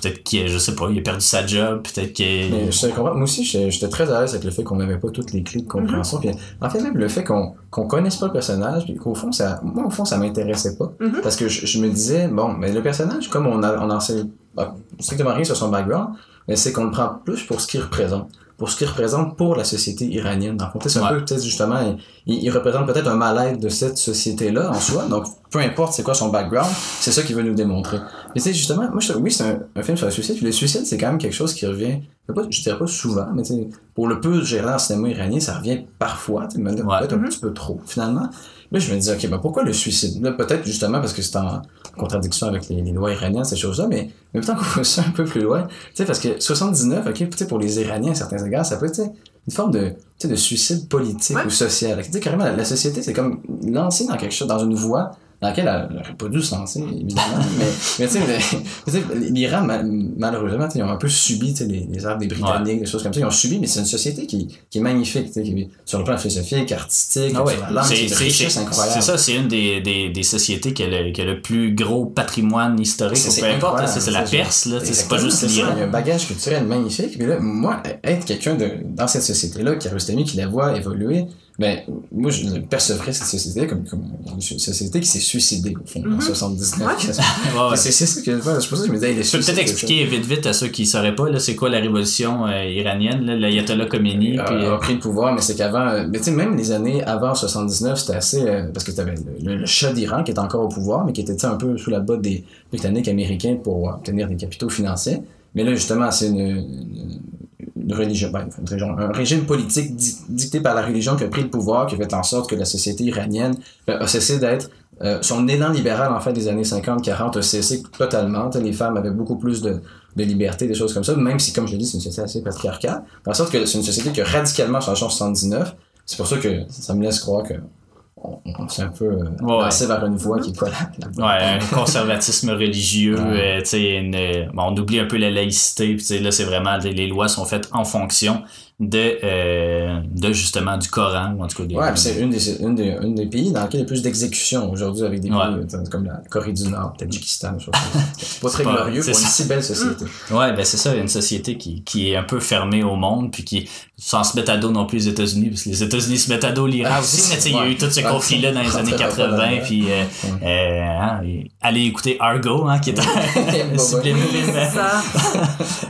peut-être qu'il, je sais pas, il a perdu sa job, peut-être qu'il... Mais je te comprends. Moi aussi, j'étais très à l'aise avec le fait qu'on n'avait pas toutes les clés de compréhension. Puis, en fait, même le fait qu'on qu'on connaisse pas le personnage, puis qu'au fond, ça, moi, au fond, ça m'intéressait pas. Mhm. Parce que je, je me disais, bon, mais le personnage, comme on, a, on en sait bah, strictement rien sur son background, mais c'est qu'on le prend plus pour ce qu'il représente. Pour ce qu'il représente pour la société iranienne. Dans le c'est un Ouais. peu, peut-être justement, il, il représente peut-être un mal-être de cette société-là en soi. Donc, peu importe c'est quoi son background, c'est ça qu'il veut nous démontrer. Mais tu sais, justement, moi, je, oui, c'est un, un film sur le suicide. Puis le suicide, c'est quand même quelque chose qui revient, pas, je dirais pas souvent, mais tu sais, pour le peu gérant en cinéma iranien, ça revient parfois, tu sais, même Ouais. peut-être un Mhm. petit peu trop, finalement. Là, je me dis, ok, ben pourquoi le suicide? Là, peut-être justement parce que c'est en contradiction avec les, les lois iraniennes, ces choses-là, mais mais peut-être qu'on va ça un peu plus loin. Tu sais, parce que 79, ok, tu sais, pour les Iraniens, à certains égards, ça peut être une forme de, tu sais, de suicide politique Ouais. ou social. Tu sais, carrément, la, la société, c'est comme lancée dans quelque chose, dans une voie dans laquelle elle n'aurait pas dû se lancer, évidemment. mais, mais tu sais, l'Iran, ma- malheureusement, ils ont un peu subi les, les arts des Britanniques, des choses comme ça. Ils ont subi, mais c'est une société qui, qui est magnifique, qui est sur le plan philosophique, artistique, Ah ouais. sur la langue, C'est- richesse incroyable. C'est ça, c'est une des, des, des sociétés qui a, le, qui a le plus gros patrimoine historique, C'est- ou peu importe, c'est la Perse, c'est pas juste l'Iran. Il y a un bagage culturel magnifique. Mais là, moi, être quelqu'un dans cette société-là, Kiarostami, qui la voit évoluer, ben, moi, je percevrais cette société comme, comme une société qui s'est suicidée, au fond, en Mhm. 79. Ouais. quasiment. Ouais, ouais. C'est c'est ça que je pense. Que je me disais, il est Tu peux peut-être expliquer vite vite à ceux qui sauraient pas là, c'est quoi la révolution euh, iranienne, là, l'ayatollah Khomeini, a, puis a euh, pris le pouvoir, mais c'est qu'avant, euh, mais tu sais, même les années avant 79, c'était assez, euh, parce que tu avais le, le Shah d'Iran qui était encore au pouvoir, mais qui était tu sais, un peu sous la botte des Britanniques américains pour euh, obtenir des capitaux financiers. Mais là, justement, c'est une, une, ben, un régime politique di- dicté par la religion qui a pris le pouvoir, qui a fait en sorte que la société iranienne ben, a cessé d'être euh, son élan libéral en fait des années 50-40 a cessé totalement. Les femmes avaient beaucoup plus de, de liberté, des choses comme ça, même si, comme je l'ai dit, c'est une société assez patriarcale. En sorte que c'est une société qui a radicalement changé en 79. C'est pour ça que ça me laisse croire que on, on s'est un peu euh, Ouais. lancé vers une voie qui est pas bonne. ouais, un conservatisme religieux, Ouais. euh, tu sais, une, euh, bon, on oublie un peu la laïcité, puis tu sais, là c'est vraiment les lois sont faites en fonction de euh, de justement du Coran ou en tout cas des, Ouais, puis c'est une des, une, des, une des pays dans lequel il y a plus d'exécutions aujourd'hui avec des Ouais. pays euh, comme la Corée du Nord, Tadjikistan, ça. C'est pas très pas- glorieux c'est pour une ça. si belle société. Ouais, ben c'est ça, une société qui, qui est un peu fermée au monde, puis qui, sans se mettre à dos non plus les États-Unis, parce que les États-Unis se mettent à dos l'Iran Ah, aussi, mais tu sais, il y a eu tout ce Ouais. conflit-là dans les On années fait pas 80, là-dedans. puis euh, euh, hein, allez écouter Argo, hein, qui est un sublime.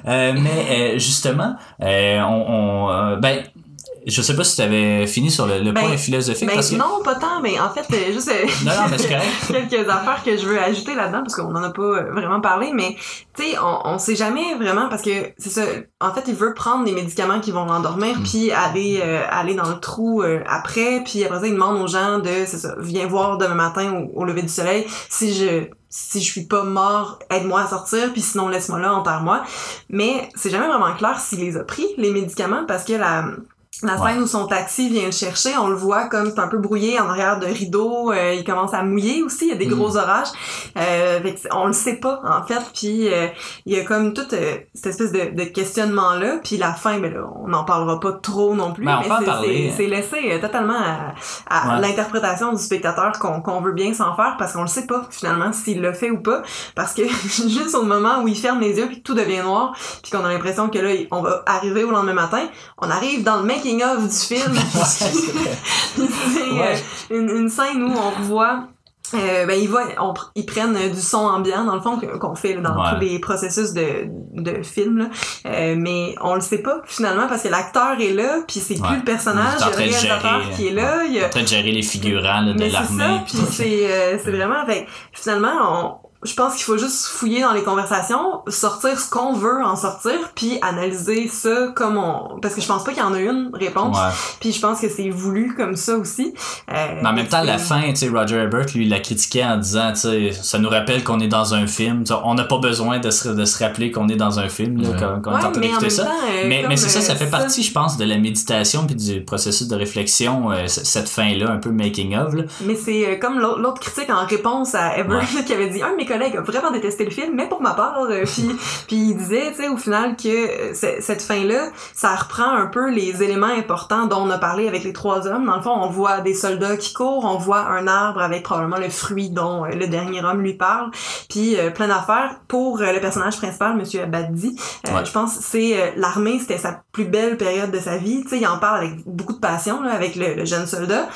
Euh, mais euh, justement, euh, on, on euh, ben, je sais pas si tu avais fini sur le, le Ben, point philosophique, Mais parce que... non, pas tant, mais en fait, euh, juste euh, Non, quelques affaires que je veux ajouter là-dedans, parce qu'on en a pas vraiment parlé, mais tu sais, on, on sait jamais vraiment, parce que c'est ça, en fait, il veut prendre des médicaments qui vont l'endormir, Mm. puis aller euh, aller dans le trou euh, après, puis après ça, il demande aux gens de, c'est ça, viens voir demain matin au, au lever du soleil, si je si je suis pas mort, aide-moi à sortir, puis sinon laisse-moi là, enterre-moi. Mais c'est jamais vraiment clair s'il les a pris, les médicaments, parce que la la Ouais. scène où son taxi vient le chercher, on le voit comme c'est un peu brouillé en arrière de rideau, euh, il commence à mouiller aussi, il y a des Mm. gros orages. Euh, on le sait pas en fait, puis euh, il y a comme toute euh, cette espèce de, de questionnement là, puis la fin ben là, on n'en parlera pas trop non plus, Ben, on mais c'est- laissé euh, totalement à, à Ouais. l'interprétation du spectateur qu'on qu'on veut bien s'en faire parce qu'on le sait pas finalement s'il le fait ou pas parce que juste au moment où il ferme les yeux puis tout devient noir puis qu'on a l'impression que là on va arriver au lendemain matin on arrive dans le making of du film c'est Ouais. euh, une, une scène où on revoit euh, ben ils, voient, on ils prennent du son ambiant dans le fond qu'on fait là, dans Ouais. tous les processus de, de film là. Euh, mais on le sait pas finalement parce que l'acteur est là puis c'est Ouais. plus le personnage Il est il y a le réalisateur qui est là il a en train de gérer les figurants là, de l'armée. c'est euh, c'est vraiment fait finalement on je pense qu'il faut juste fouiller dans les conversations, sortir ce qu'on veut en sortir, puis analyser ça comme on... Parce que je pense pas qu'il y en a une réponse, Ouais. puis je pense que c'est voulu comme ça aussi. Euh, Mais en même temps, la fin, tu sais, Roger Ebert, lui, il l'a critiqué en disant, tu sais, ça nous rappelle qu'on est dans un film. Tu sais, on n'a pas besoin de se, de se rappeler qu'on est dans un film, là, Ouais. quand, quand on est en train mais en d'écouter même ça. temps, euh, mais, mais c'est ça, euh, ça fait partie, je pense, de la méditation puis du processus de réflexion, euh, cette fin-là, un peu making of. Là. Mais c'est euh, comme l'autre critique en réponse à Ebert Ouais. qui avait dit mes collègues a vraiment détesté le film, mais pour ma part, euh, puis, puis il disait, tu sais, au final que euh, cette fin-là, ça reprend un peu les éléments importants dont on a parlé avec les trois hommes. Dans le fond, on voit des soldats qui courent, on voit un arbre avec probablement le fruit dont euh, le dernier homme lui parle, puis euh, plein d'affaires. Pour euh, le personnage principal, Monsieur Abaddi, Ouais. je pense que c'est l'armée, c'était sa plus belle période de sa vie. Tu sais, il en parle avec beaucoup de passion, là, avec le, le jeune soldat.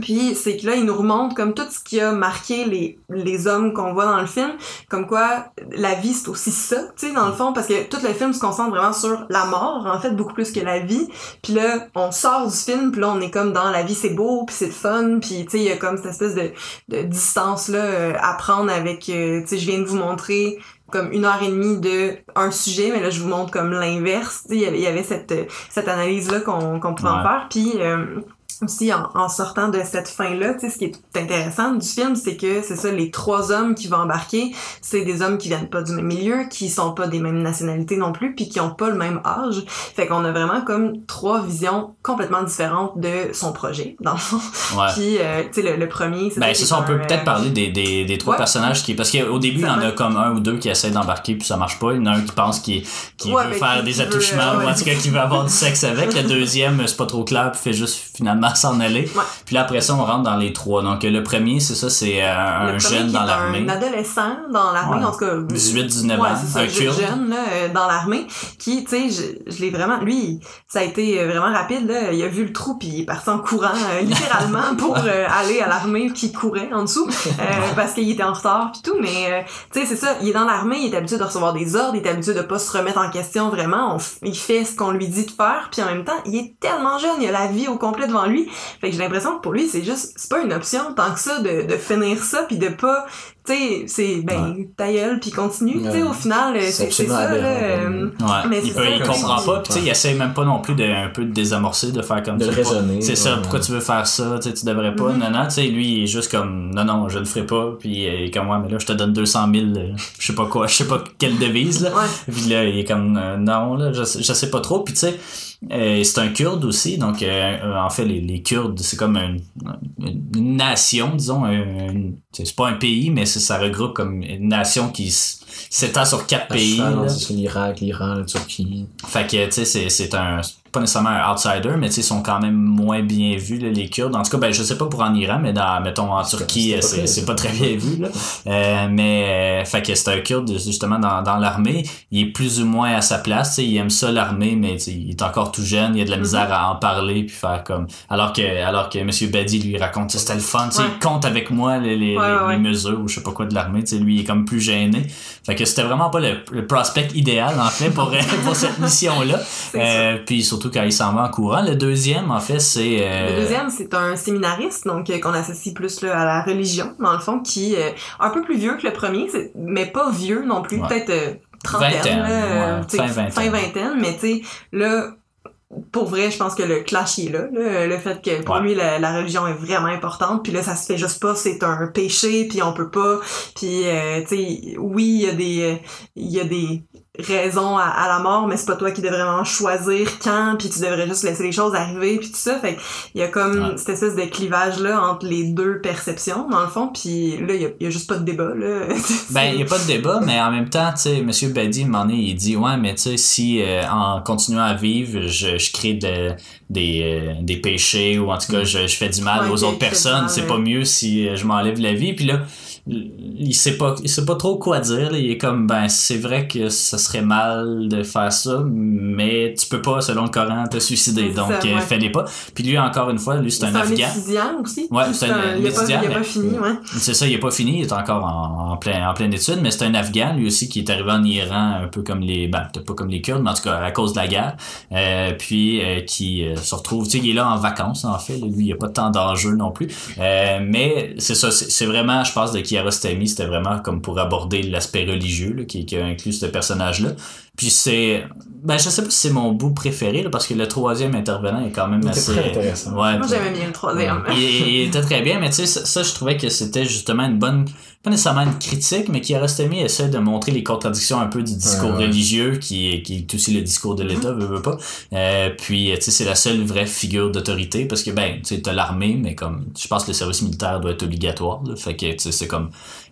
Puis c'est que là, il nous remonte comme tout ce qui a marqué les, les hommes qu'on voit dans le film, comme quoi la vie c'est aussi ça, tu sais, dans le fond, parce que tout le film se concentre vraiment sur la mort, en fait, beaucoup plus que la vie. Puis là, on sort du film, puis là, on est comme dans la vie c'est beau, puis c'est le fun, puis tu sais, il y a comme cette espèce de, de distance-là euh, à prendre avec, euh, tu sais, je viens de vous montrer comme une heure et demie de un sujet, mais là, je vous montre comme l'inverse. Tu sais, il y avait- cette, cette analyse-là qu'on qu'on pouvait en faire. Puis euh, aussi, en, en sortant de cette fin-là, tu sais, ce qui est intéressant du film, c'est que c'est ça, les trois hommes qui vont embarquer, c'est des hommes qui viennent pas du même milieu, qui sont pas des mêmes nationalités non plus, puis qui ont pas le même âge. Fait qu'on a vraiment comme trois visions complètement différentes de son projet, dans le fond. Ouais. Puis, euh, tu sais, le, le premier, c'est Ben, est ça, on peut peut-être euh, parler des, des, des trois ouais. personnages qui. Parce qu'au début, il y en a comme un ou deux qui essaient d'embarquer puis ça marche pas. Il y en a un qui pense qu'il qui Ouais, veut faire qui- des veut, attouchements euh, ou en tout cas qui veut avoir du sexe avec. Le deuxième, c'est pas trop clair puis fait juste finalement s'en aller. Ouais. Puis là, après ça, on rentre dans les trois. Donc, le premier, c'est ça, c'est euh, un jeune dans l'armée. Un adolescent dans l'armée, Ouais. en tout cas. 18-19 ouais, ans, c'est ça, un jeune là, euh, dans l'armée, qui, tu sais, je, je l'ai vraiment, lui, ça a été euh, vraiment rapide là. Il a vu le trou puis il est parti en courant euh, littéralement pour euh, aller à l'armée qui courait en dessous euh, parce qu'il était en retard puis tout. Mais euh, tu sais, c'est ça. Il est dans l'armée, il est habitué de recevoir des ordres, il est habitué de pas se remettre en question vraiment. On il fait ce qu'on lui dit de faire puis en même temps, il est tellement jeune, il a la vie au complet devant lui. Fait que j'ai l'impression que pour lui, c'est juste, c'est pas une option tant que ça de, de finir ça puis de pas, tu sais, c'est ben ta gueule puis continue. Tu sais, au final, euh, C'est c'est c'est absolument ça. Là, ouais. euh, Ouais. Mais il, c'est peut, ça, il comprend si- pas, puis tu sais, il essaie même pas non plus de un peu de désamorcer, de faire comme De raisonner, C'est ça, pourquoi tu veux faire ça, tu sais, tu devrais pas, Mhm. non, non, tu sais, lui, il est juste comme, non, non, je le ferai pas, puis euh, il est comme, ouais, mais là, je te donne 200 000, euh, je sais pas quoi, je sais pas quelle devise, là. Ouais. Puis là, il est comme, euh, non, là, je, sais- je sais pas trop, puis tu sais, euh, c'est un kurde aussi, donc euh, euh, en fait, les, les Kurdes, c'est comme une, une nation, disons, c'est pas un pays, mais ça regroupe comme une nation qui s- s'étend sur quatre À pays. c'est l'Irak, l'Iran, la Turquie. Fait que, tu sais, c'est, c'est un, c'est pas nécessairement un outsider, mais tu sais, ils sont quand même moins bien vus, là, les Kurdes. En tout cas, ben, je sais pas pour en Iran, mais dans, mettons, en Turquie, c'est pas pas très bien vu, là. Euh, mais, euh, fait que c'est un Kurde, justement, dans, dans l'armée. Il est plus ou moins à sa place, tu sais, il aime ça, l'armée, mais tu sais, il est encore tout jeune, il a de la Mhm. misère à en parler, puis faire comme, alors que, alors que Monsieur Badi lui raconte, tu sais, c'était le fun, tu sais, Ouais. il compte avec moi les, les, Ouais, les- ouais, ouais. les mesures, ou je sais pas quoi de l'armée, tu sais, lui, il est comme plus gêné. Fait que c'était vraiment pas le, le prospect idéal, en fait, pour, pour cette mission-là. Euh, puis surtout quand il s'en va en courant. Le deuxième, en fait, c'est... euh, Le deuxième, c'est un séminariste, donc euh, qu'on associe plus là, à la religion, dans le fond, qui est un peu plus vieux que le premier, mais pas vieux non plus, Ouais. peut-être euh, trentaine, Vingtaine, là, euh, ouais, tu sais, fin vingtaine. fin vingtaine, mais tu sais, là, pour vrai, je pense que le clash est là, là, le fait que pour Ouais. lui la, la religion est vraiment importante, puis là ça se fait juste pas, c'est un péché, puis on peut pas, puis euh, tu sais, oui il y a des, il y a des raisons à, à la mort, mais c'est pas toi qui devrais vraiment choisir quand, puis tu devrais juste laisser les choses arriver, puis tout ça, fait il y a comme Ouais. cette espèce de clivage là entre les deux perceptions dans le fond, puis là il y a, y juste pas de débat là. Ben, il n'y a pas de débat, mais en même temps, tu sais, M. Badi, moment donné, il dit, ouais, mais tu sais, si euh, en continuant à vivre, je, je crée de- des, euh, des péchés ou en tout cas, je, je fais du mal Ouais, aux autres personnes, c'est ouais. pas mieux si euh, je m'enlève la vie. Puis là, il sait pas il sait pas trop quoi dire là. il est comme ben c'est vrai que ça serait mal de faire ça mais tu peux pas selon le Coran te suicider donc euh, ouais. fais-les pas puis lui encore une fois lui c'est un afghan étudiant aussi. Ouais, c'est un il pas, étudiant, pas fini, ouais. c'est ça, il est pas fini, il est encore en, en plein en pleine étude, mais c'est un Afghan lui aussi qui est arrivé en Iran un peu comme les ben peut-être pas comme les Kurdes, mais en tout cas à cause de la guerre. Euh, puis euh, qui euh, se retrouve, tu sais, il est là en vacances en fait, lui il y a pas tant d'enjeux non plus. Euh, mais c'est ça, c'est c'est vraiment, je pense de Kiarostami, c'était vraiment comme pour aborder l'aspect religieux qui a inclus ce personnage-là. Puis c'est ben je sais pas si c'est mon bout préféré là, parce que le troisième intervenant est quand même Il assez très intéressant. Ouais, Moi j'aimais bien le troisième. il, il était très bien, mais tu sais, ça, ça, je trouvais que c'était justement une bonne, pas nécessairement une critique, mais Kiarostami essaie de montrer les contradictions un peu du discours Ouais, ouais. religieux, qui, est- qui est aussi le discours de l'État, veut, veut pas. Euh, puis, tu sais, c'est la seule vraie figure d'autorité, parce que, ben, tu sais, t'as l'armée, mais comme, je pense que le service militaire doit être obligatoire, là. fait que, tu sais, c'est comme,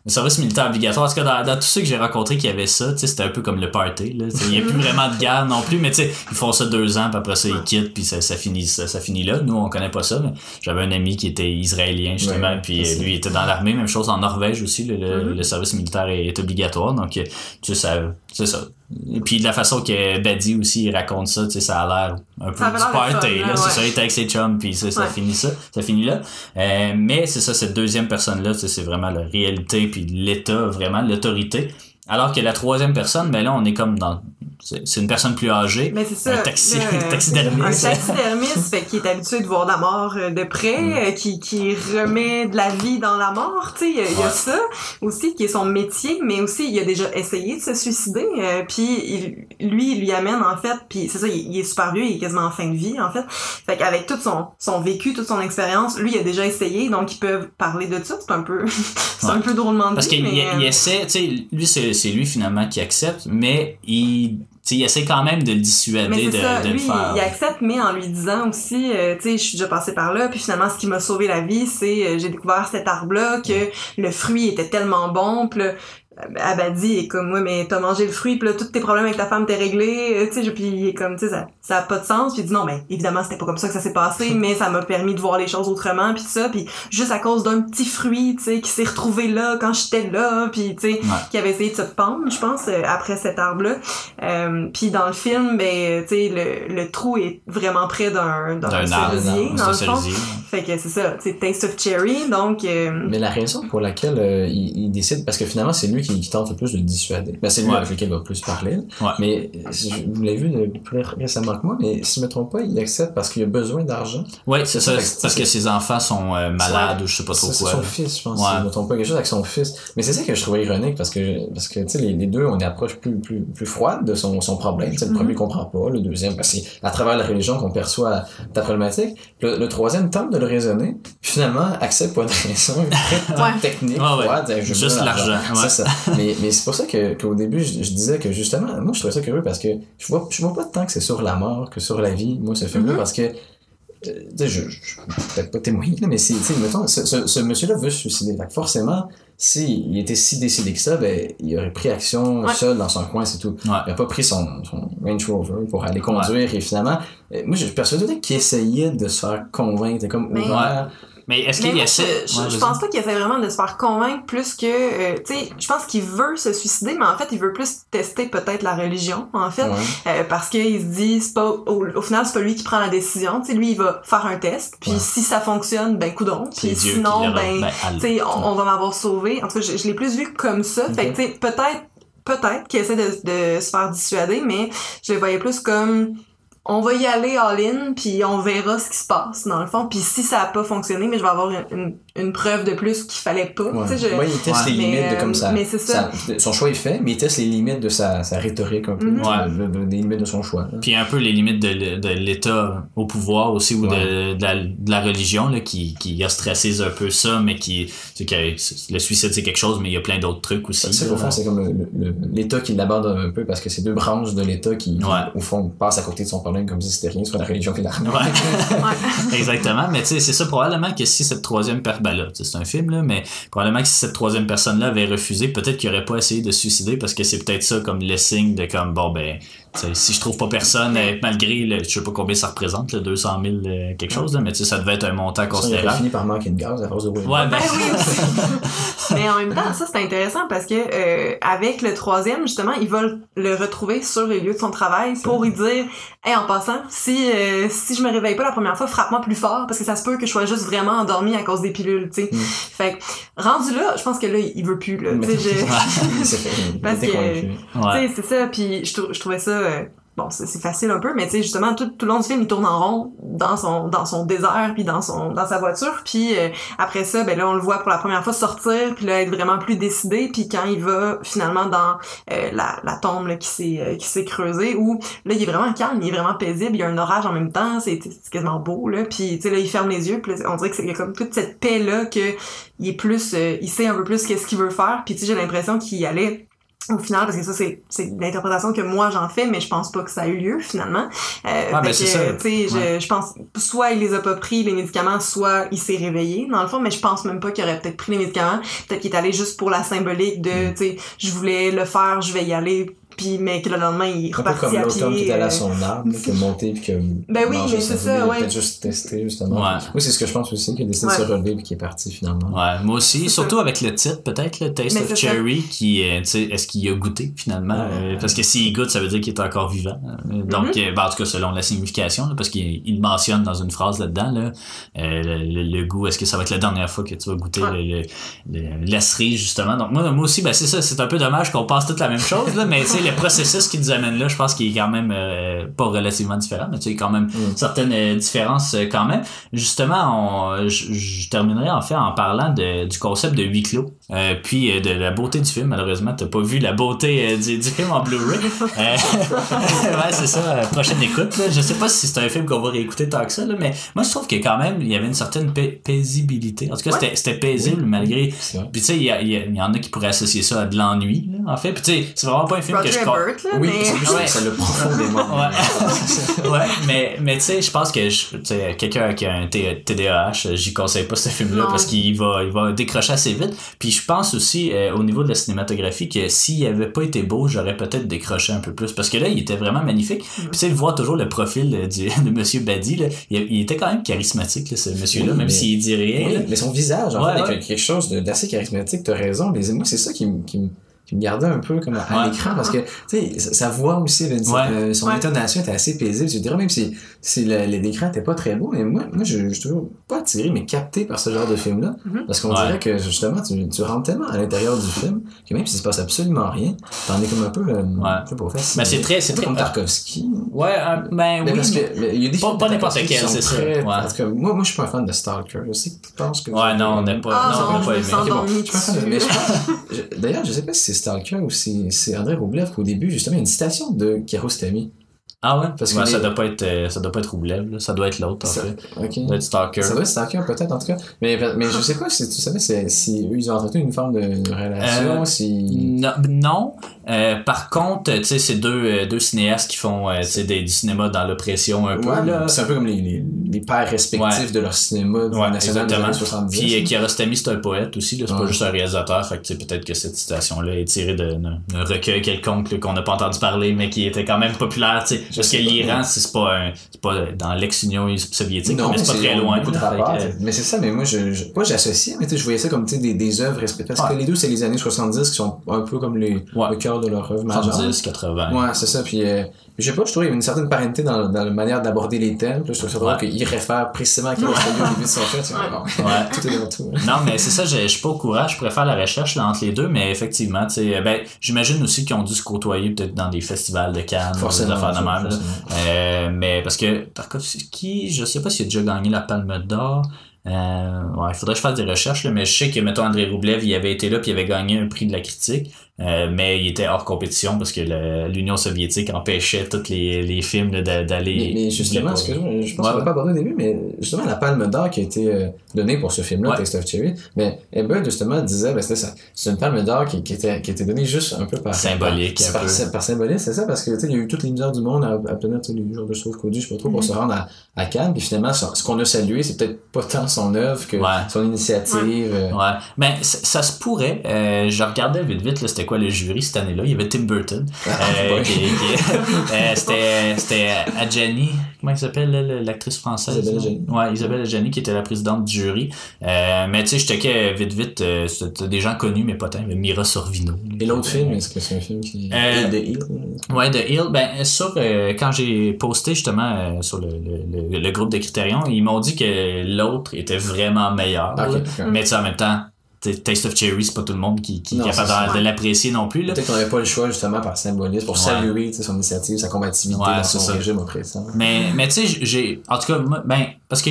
le service militaire obligatoire. En tout cas, dans, dans tous ceux que j'ai rencontrés qui avaient ça, tu sais, c'était un peu comme le party. Là. Il n'y a plus vraiment de guerre non plus, mais tu sais, ils font ça deux ans, puis après ça, ils quittent, puis ça, ça, finit, ça, ça finit là. Nous, on connaît pas ça, mais j'avais un ami qui était israélien, justement, Ouais, puis lui, il était dans l'armée. Même chose en Norvège aussi, le, le, Mhm. le service militaire est, est obligatoire. Donc, tu sais, ça, c'est ça. Et puis, de la façon que Baddy aussi, il raconte ça, tu sais, ça a l'air un peu du party, là. C'est ça, il était avec ses chums, puis ça, ça Ouais. finit ça. Ça finit là. Euh, mais c'est ça, cette deuxième personne-là, tu sais, c'est vraiment la réalité, puis l'état, vraiment, l'autorité. Alors que la troisième personne, ben là, on est comme dans. C'est une personne plus âgée. Mais c'est ça. Un taxi- là, euh, taxidermiste. Un taxidermiste, fait, qui est habitué de voir la mort euh, de près, Mm. euh, qui, qui remet de la vie dans la mort, tu sais. Il y a- il y, a Ouais. ça aussi, qui est son métier, mais aussi, il a déjà essayé de se suicider, euh, puis il- lui, il lui amène, en fait, puis c'est ça, il, il est super vieux, il est quasiment en fin de vie, en fait. Fait qu'avec tout son, son vécu, toute son expérience, lui, il a déjà essayé, donc ils peuvent parler de ça. C'est un peu, c'est un Ouais. peu drôlement dit, Parce qu'il mais, essaie, tu sais, lui, c'est c'est lui finalement qui accepte, mais il, il essaie quand même de le Mais dissuader de, c'est ça, de lui, le faire. il accepte, mais en lui disant aussi, euh, tu sais, je suis déjà passé par là, puis finalement, ce qui m'a sauvé la vie, c'est euh, j'ai découvert cet arbre-là, que le fruit était tellement bon, puis Abadi est comme, ouais, mais t'as mangé le fruit, puis là, tous tes problèmes avec ta femme t'es réglés, euh, tu sais, puis il est comme, tu sais, ça, ça a pas de sens, puis il dit non, mais évidemment, c'était pas comme ça que ça s'est passé, mais ça m'a permis de voir les choses autrement, puis ça, puis juste à cause d'un petit fruit, tu sais, qui s'est retrouvé là quand j'étais là, puis tu sais, Ouais. qui avait essayé de se pendre, je pense, euh, après cet arbre-là. Euh, puis dans le film, ben, tu sais, le, le trou est vraiment près d'un d'un arbre, cerisier, dans le c'est fond. cerisier. Fait que c'est ça, sais, Taste of Cherry, donc... euh, Mais la raison pour laquelle euh, il, il décide, parce que finalement, c'est lui qui, qui tente le plus de le dissuader. Ben, c'est lui Ouais. avec lequel il va plus parler. Ouais. Mais euh, je- vous l'avez vu de plus récemment que moi, mais si je me trompe pas, il accepte parce qu'il a besoin d'argent. Ouais, c'est ça, c'est parce que ses enfants sont euh, malades ou je sais pas trop Ça, C'est quoi. son fils, je pense. Ouais. Si je me trompe pas, quelque chose avec son fils. Mais c'est ça que je trouvais ironique parce que, parce que tu sais, les, les deux ont une approche plus, plus, plus froide de son, son problème. Tu sais, le Mhm. premier comprend pas, le deuxième, ben, c'est à travers la religion qu'on perçoit ta problématique. Le, le troisième tente de le raisonner, puis finalement accepte pour une raison très Ouais. technique, Ouais, ouais. froide. Je Juste l'argent, ouais. C'est ça. mais mais c'est pour ça que, qu'au début, je, je disais que justement, moi, je trouvais ça curieux parce que je vois, je vois pas tant que c'est sur la mort que sur la vie, moi, ce film-là, Mhm. parce que euh, je, je, je peux peut-être pas témoigner, mais c'est, mettons, ce, ce, ce monsieur-là veut se suicider. Que forcément, s'il était si décidé que ça, ben, il aurait pris action Ouais. seul dans son coin, c'est tout. Ouais. Il a pas pris son, son Range Rover pour aller conduire et finalement, euh, moi, je suis persuadé qu'il essayait de se faire convaincre, comme Mais- ouvert. Mais est-ce qu'il essaie. je, je, Ouais, je pense pas qu'il essaie vraiment de se faire convaincre plus que, euh, tu sais, je pense qu'il veut se suicider, mais en fait, il veut plus tester peut-être la religion, en fait, Ouais. euh, parce qu'il se dit, c'est pas, au, au final, c'est pas lui qui prend la décision, tu sais, lui, il va faire un test, puis Ouais. si ça fonctionne, ben, coudon, puis sinon, ben, Allah. tu sais, on, on va m'avoir sauvé. En tout cas, je, je l'ai plus vu comme ça. Fait que, tu sais, peut-être, peut-être qu'il essaie de, de se faire dissuader, mais je le voyais plus comme, on va y aller all-in, puis on verra ce qui se passe, dans le fond. Puis si ça a pas fonctionné, mais je vais avoir une, une preuve de plus qu'il fallait pas. Ouais. Tu sais, je- Ouais, il teste Ouais. les Mais, limites de comme ça. mais c'est ça. Son choix est fait, mais il teste les limites de sa, sa rhétorique un peu. Ouais. de- de- des limites de son choix. là. Puis un peu les limites de, de l'État au pouvoir aussi ou de, Ouais. de, la, de la religion là, qui, qui ostracise un peu ça, mais qui. que le suicide c'est quelque chose, mais il y a plein d'autres trucs aussi. Ça, au fond, c'est comme l'État qui l'aborde un peu parce que c'est deux branches de l'État qui, au fond, passent à côté de son problème comme si c'était rien, soit la religion et l'armée. Ouais. Ouais. Exactement, mais tu sais, c'est ça probablement que si cette troisième personne, ben c'est un film là, mais probablement que si cette troisième personne-là avait refusé, peut-être qu'il aurait pas essayé de se suicider parce que c'est peut-être ça comme le signe de comme bon ben, si je trouve pas personne, euh, malgré le, je sais pas combien ça représente, le 200 000 euh, quelque chose, là, mais tu sais, ça devait être un montant Ça, considérable. fini par manquer de gaz à force de. Ouais, ben. Mais en même temps, ça c'est intéressant parce que euh, avec le troisième, justement, ils veulent le retrouver sur les lieux de son travail pour lui dire Hey, en passant, si euh, si je me réveille pas la première fois, frappe-moi plus fort parce que ça se peut que je sois juste vraiment endormi à cause des pilules, tu sais. Mm. Fait que rendu là, je pense que là, il veut plus là. Mais- Tu sais, je- Parce que-. Tu sais, c'est ça. Puis je trouvais ça. Euh, bon, c'est facile un peu, mais tu sais, justement, tout, tout le long du film, il tourne en rond dans son dans son désert, puis dans son dans sa voiture. Puis euh, après ça, ben là, on le voit pour la première fois sortir, puis là, être vraiment plus décidé. Puis quand il va finalement dans euh, la, tombe qui s'est creusée, où là, il est vraiment calme, il est vraiment paisible, il y a un orage en même temps, c'est quasiment beau, là. Puis tu sais, là, il ferme les yeux, puis on dirait que c'est comme toute cette paix-là que il est plus... il sait un peu plus qu'est-ce qu'il veut faire. Puis tu sais, j'ai l'impression qu'il allait au final parce que ça c'est c'est l'interprétation que moi j'en fais mais je pense pas que ça a eu lieu finalement euh, ben, fait c'est que, ça. tu sais, je, je pense soit il les a pas pris les médicaments soit il s'est réveillé dans le fond mais je pense même pas qu'il aurait peut-être pris les médicaments peut-être qu'il est allé juste pour la symbolique Mm. de tu sais je voulais le faire je vais y aller puis mais que le lendemain il est Un peu comme l'automne qui pied est allé euh, à son arbre, qui a monté puis qui a Ben oui, mais c'est ça, ouais. Peut-être juste testé, justement. Ouais. Oui, c'est ce que je pense aussi, qu'il a décidé de se relever puis qu'il est parti finalement. Ouais, moi aussi, surtout avec le titre, peut-être, le Taste Mais of ça. Cherry, qui, euh, tu sais, est-ce qu'il a goûté finalement? Ouais. Euh, parce que s'il goûte, ça veut dire qu'il est encore vivant. Euh, Donc, Mm-hmm. euh, ben, en tout cas, selon la signification, là, parce qu'il il mentionne dans une phrase là-dedans, là, euh, le, le- le goût, est-ce que ça va être la dernière fois que tu vas goûter Ouais. le, la cerise, justement? Donc, moi, moi aussi, ben, c'est ça, c'est un peu dommage qu'on pense toute la même chose, là, mais tu sais, le processus qui nous amène là, je pense qu'il est quand même euh, pas relativement différent, mais tu sais, quand même Mm. certaines euh, différences euh, quand même. Justement, on- je, terminerai en fait en parlant de, du concept de huis clos, puis de la beauté du film. Malheureusement, t'as pas vu la beauté du, du film en Blu-ray. Ouais, c'est ça. prochaine écoute. Là. Je sais pas si c'est un film qu'on va réécouter tant que ça, là, mais moi je trouve que quand même il y avait une certaine pa- paisibilité. En tout cas, c'était- c'était paisible malgré. Puis tu sais, il y, y en a qui pourraient associer ça à de l'ennui, en fait. Puis tu sais, c'est vraiment pas un film Roger je. Ebert, là, Oui, mais c'est plus Ouais. ça le profondément. Ouais. ouais, mais, mais tu sais, je pense que je- tu sais, quelqu'un qui a un T- TDAH, j'y conseille pas ce film-là parce qu'il va, il va décrocher assez vite. Puis je pense aussi, euh, au niveau de la cinématographie, que s'il avait pas été beau, j'aurais peut-être décroché un peu plus. Parce que là, il était vraiment magnifique. Mm. Puis tu sais, voir toujours le profil euh, du, de Monsieur Badi, là, il, il était quand même charismatique, là, ce monsieur-là, Oui, même mais- s'il dit rien. Oui, mais son visage, en Ouais, fait, ouais. avec quelque chose d'assez charismatique, t'as raison. Les, moi, c'est ça qui, me- qui, me- gardait un peu comme à, Ouais. l'écran parce que, tu sais, sa, voix aussi, une- Ouais. euh, son Ouais. intonation était assez paisible. Je dirais, même si, si l'écran était pas très beau, mais moi, moi je, je suis toujours pas attiré, mais capté par ce genre de film-là. Mhm. Parce qu'on Ouais. dirait que, justement, tu, tu rentres tellement à l'intérieur du film que même s'il se passe absolument rien, t'en es comme un peu, euh, je sais pas, fasciné. Ben, c'est très, c'est très. comme Tarkovsky. Ouais, un- ben Mais oui. parce que mais- mais il y a des Pas- n'importe quel, c'est ça, tout cas, moi, moi, je suis pas un fan de Stalker. Je sais que tu penses que. Ouais, non, on n'est pas. Ah, non, on n'a je pas aimé. mais je- D'ailleurs, je sais pas si c'est Stalker ou c'est André Roublev qu'au début, justement, une citation de Kiarostami. Ah ouais? Parce Ouais, que ça les- doit pas être, euh, ça doit pas être Roublev, là. Ça doit être l'autre, en Ça- fait. Ok. Ça doit être Stalker. Ça doit être Stalker, peut-être, en tout cas. Mais, mais je sais pas si tu savais si, si eux, ils ont entretenu une forme de relation, Euh, si. Non, non. Euh, par contre, tu sais, c'est deux, euh, deux cinéastes qui font euh, des- du cinéma dans l'oppression un peu. Ouais, c'est un peu comme les, les, les pères respectifs Ouais. de leur cinéma Ouais, national des années 70. Puis euh, Kiarostami, c'est un poète aussi, c'est pas Ouais. juste un réalisateur. Fait que peut-être que cette citation-là est tirée d'un recueil quelconque qu'on n'a pas entendu parler, mais qui était quand même populaire. tu sais. Je Parce que l'Iran, c'est pas, un- c'est pas dans l'ex-Union soviétique, Non, mais c'est pas très loin. de. Fait que, euh, Mais c'est ça, mais moi, je, je, moi, j'associais, mais je voyais ça comme des, des œuvres respectives. Parce que les deux, c'est les années 70 qui sont un peu comme les, Ouais. le cœur de leur œuvre majeure. 70, 80. Ouais, c'est ça. Puis, euh, je sais pas, je trouve qu'il y a une certaine parenté dans, dans la manière d'aborder les thèmes. Là, je trouve ça drôle Ouais. qu'il réfère précisément à Kiarostami au début de son film. Tout est dans tout. hein. Non, mais c'est ça, je, suis pas au courant, je préfère la recherche là, entre les deux, mais effectivement, sais, ben, j'imagine aussi qu'ils ont dû se côtoyer peut-être dans des festivals de Cannes, ou des Forcément. affaires de ça, là. Euh, mais parce que Tarkovsky, je sais pas s'il a déjà gagné la Palme d'Or. Euh, ouais, il faudrait que je fasse des recherches, là, mais je sais que, mettons, André Roublev, il avait été là, puis il avait gagné un prix de la critique, euh, mais il était hors compétition parce que l'Union soviétique empêchait tous les, les films d'aller... Mais, mais justement, excuse-moi, je pense Ouais, qu'on l'a ouais. pas abordé au début, mais justement, la palme d'or qui a été euh, donnée pour ce film-là, Ouais. Taste of Cherry, mais Ebert, justement, disait, ben, c'était ça. C'est une palme d'or qui, qui, était, qui était donnée juste un peu par. Symbolique, par, un par, peu. par symbolisme, c'est ça, parce que, tu sais, il y a eu toutes les misères du monde à, à obtenir tous les jours de sauve conduit, je sais pas trop, pour se rendre à, à Cannes, puis finalement, ce qu'on a salué, c'est peut-être pas tant son œuvre que Ouais. son initiative. euh, Ouais, ben ça, ça se pourrait. Euh, je regardais vite vite, là, c'était quoi le jury cette année-là? Il y avait Tim Burton. Ah, Euh, ouais. qui- qui- euh, c'était c'était Adjani, comment elle s'appelle l'actrice française? Isabelle? Adjani. Ouais, Isabelle Adjani qui était la présidente du jury. Euh, mais tu sais, je checkais vite vite, c'était des gens connus mais pas tant. Il y avait Mira Sorvino. Et l'autre film, est-ce que c'est un film qui. Euh, Hill? Ouais, de Hill, ben sur quand j'ai posté justement sur le, le, le- le groupe de Criterion, ils m'ont dit que l'autre était vraiment meilleur. Mais tu sais, en même temps, Taste of Cherry, c'est pas tout le monde qui, qui Non, est capable c'est de, l'apprécier non plus. Peut-être qu'on n'avait pas le choix, justement, par symbolisme, pour Ouais. saluer son initiative, sa combativité Ouais, dans son ça. régime oppressant. Mais, mais tu sais, j'ai. En tout cas, moi, ben, parce que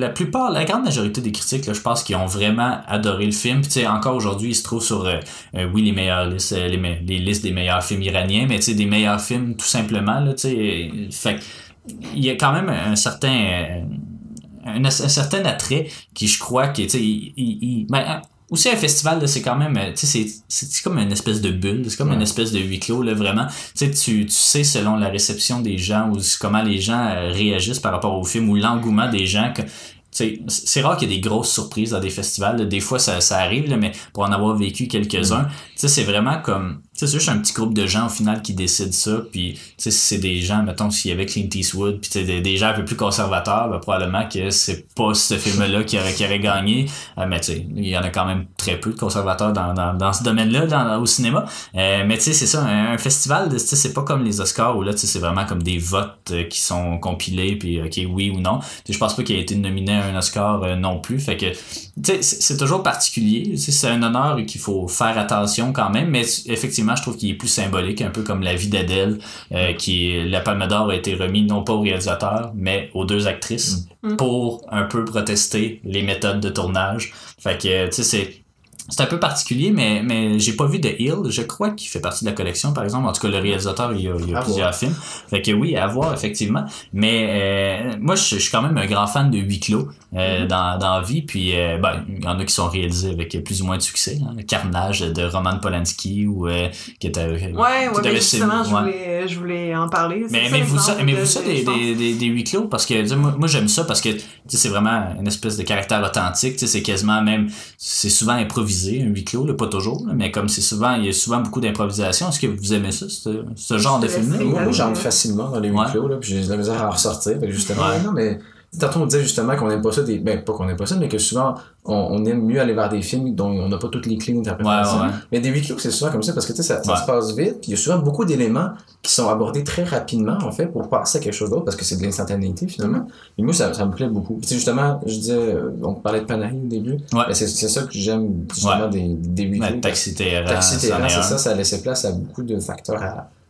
la plupart, la grande majorité des critiques, là, je pense qu'ils ont vraiment adoré le film. Puis, tu sais, encore aujourd'hui, il se trouve sur, euh, euh, oui, les meilleures listes, euh, les, me- les listes des meilleurs films iraniens, mais tu sais, des meilleurs films tout simplement, là, tu sais. Fait que, il y a quand même un certain. euh, un, un certain attrait qui, je crois, qui, tu sais, il, il- il- ben, aussi un festival là, c'est quand même euh, tu sais c'est c'est comme une espèce de bulle c'est comme une espèce de huis clos là vraiment tu sais tu tu sais selon la réception des gens ou comment les gens euh, réagissent par rapport au film ou l'engouement des gens que c'est rare qu'il y ait des grosses surprises dans des festivals. là. Des fois, ça, ça arrive, là, mais pour en avoir vécu quelques-uns, tu sais, c'est vraiment comme... C'est juste un petit groupe de gens, au final, qui décident ça. Puis, tu sais, si c'est des gens, mettons, s'il y avait Clint Eastwood, puis des, des gens un peu plus conservateurs, ben, probablement que c'est pas ce film-là qui aurait, qui aurait gagné. Euh, mais tu sais, il y en a quand même très peu de conservateurs dans, dans, dans ce domaine-là, dans, au cinéma. Euh, mais tu sais, c'est ça, un, festival, tu sais, c'est pas comme les Oscars, où là, tu sais, c'est vraiment comme des votes euh, qui sont compilés, puis OK, oui ou non. Je pense pas qu'il ait été nominé à un Oscar euh, non plus. Fait que, c'est c'est toujours particulier. C'est un honneur et qu'il faut faire attention quand même. Mais effectivement, je trouve qu'il est plus symbolique, un peu comme la vie d'Adèle, euh, qui la Palme d'Or a été remis non pas au réalisateur, mais aux deux actrices Mm. pour un peu protester les méthodes de tournage. Fait que, tu sais, c'est un peu particulier, mais, mais j'ai pas vu de Hill. Je crois qu'il fait partie de la collection, par exemple. En tout cas, le réalisateur, il y a, il y a À plusieurs voir. films. Fait que oui, à voir, effectivement. Mais euh, moi, je, je suis quand même un grand fan de huis clos euh, dans, dans la vie. Puis, euh, ben, il y en a qui sont réalisés avec plus ou moins de succès. Hein. Le Carnage de Roman Polanski ou euh, qui était... Ouais, ouais, mais justement, je voulais, je voulais en parler. Mais aimez-vous ça, aimez-vous de- ça de- des, des, des, des huis clos? Parce que moi, moi j'aime ça parce que c'est vraiment une espèce de caractère authentique. C'est quasiment même, c'est souvent improvisé, un huis clos, là, pas toujours, là, mais comme c'est souvent, il y a souvent beaucoup d'improvisation. Est-ce que vous aimez ça, ce, ce genre de film-là? Moi, moi, oui. j'entre facilement dans les huis Ouais. clos, là, puis j'ai de la misère à en ressortir. Justement, Ouais. ouais, non, mais tantôt on disait justement qu'on aime pas ça, des... ben pas qu'on aime pas ça, mais que souvent on, on aime mieux aller vers des films dont on n'a pas toutes les clés d'interprétation. Ouais, ouais, ouais. Mais des huis clos, c'est souvent comme ça parce que tu sais, ça, ça Ouais. se passe vite, puis il y a souvent beaucoup d'éléments qui sont abordés très rapidement en fait pour passer à quelque chose d'autre parce que c'est de l'instantanéité finalement. Et moi, ça, ça me plaît beaucoup. Puis, tu sais, justement, je disais, euh, on parlait de Panahi au début. Ouais. Ben, c'est ça que j'aime justement des, des huis clos. Ouais, Taxi Taxi c'est ça, ça laissait place à beaucoup de facteurs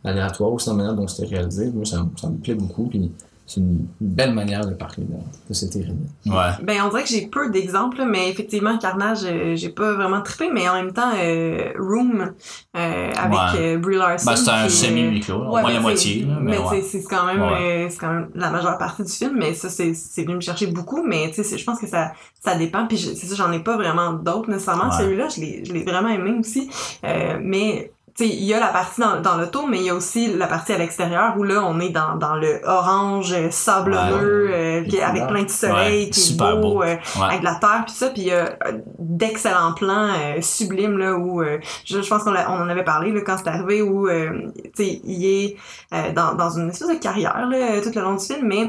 aléatoires aussi dans la manière dont c'était réalisé. Moi, ça, ça me plaît beaucoup, puis c'est une belle manière de parler de, de cette ironie. Ouais. Ben, on dirait que j'ai peu d'exemples, mais effectivement, Carnage, euh, j'ai pas vraiment trippé, mais en même temps, euh, Room, euh, avec Ouais. euh, Brie Larson. Ben, c'est un euh, au ouais, moins mais la moitié. là, mais mais ouais. c'est quand même Ouais. euh, c'est quand même la majeure partie du film mais ça c'est c'est venu me chercher beaucoup mais tu sais je pense que ça ça dépend puis c'est ça j'en ai pas vraiment d'autres nécessairement Ouais. celui-là je l'ai je l'ai vraiment aimé aussi Euh, mais il y a la partie dans, dans l'auto, mais il y a aussi la partie à l'extérieur où là, on est dans, dans le orange euh, sablonneux, euh, qui est avec plein de soleil, Ouais, qui est beau, beau. euh, Ouais. avec de la terre puis ça puis il y a euh, d'excellents plans euh, sublimes là où euh, je, je pense qu'on on en avait parlé là, quand c'est arrivé où euh, tu sais il est euh, dans, dans une espèce de carrière là, tout le long du film mais euh,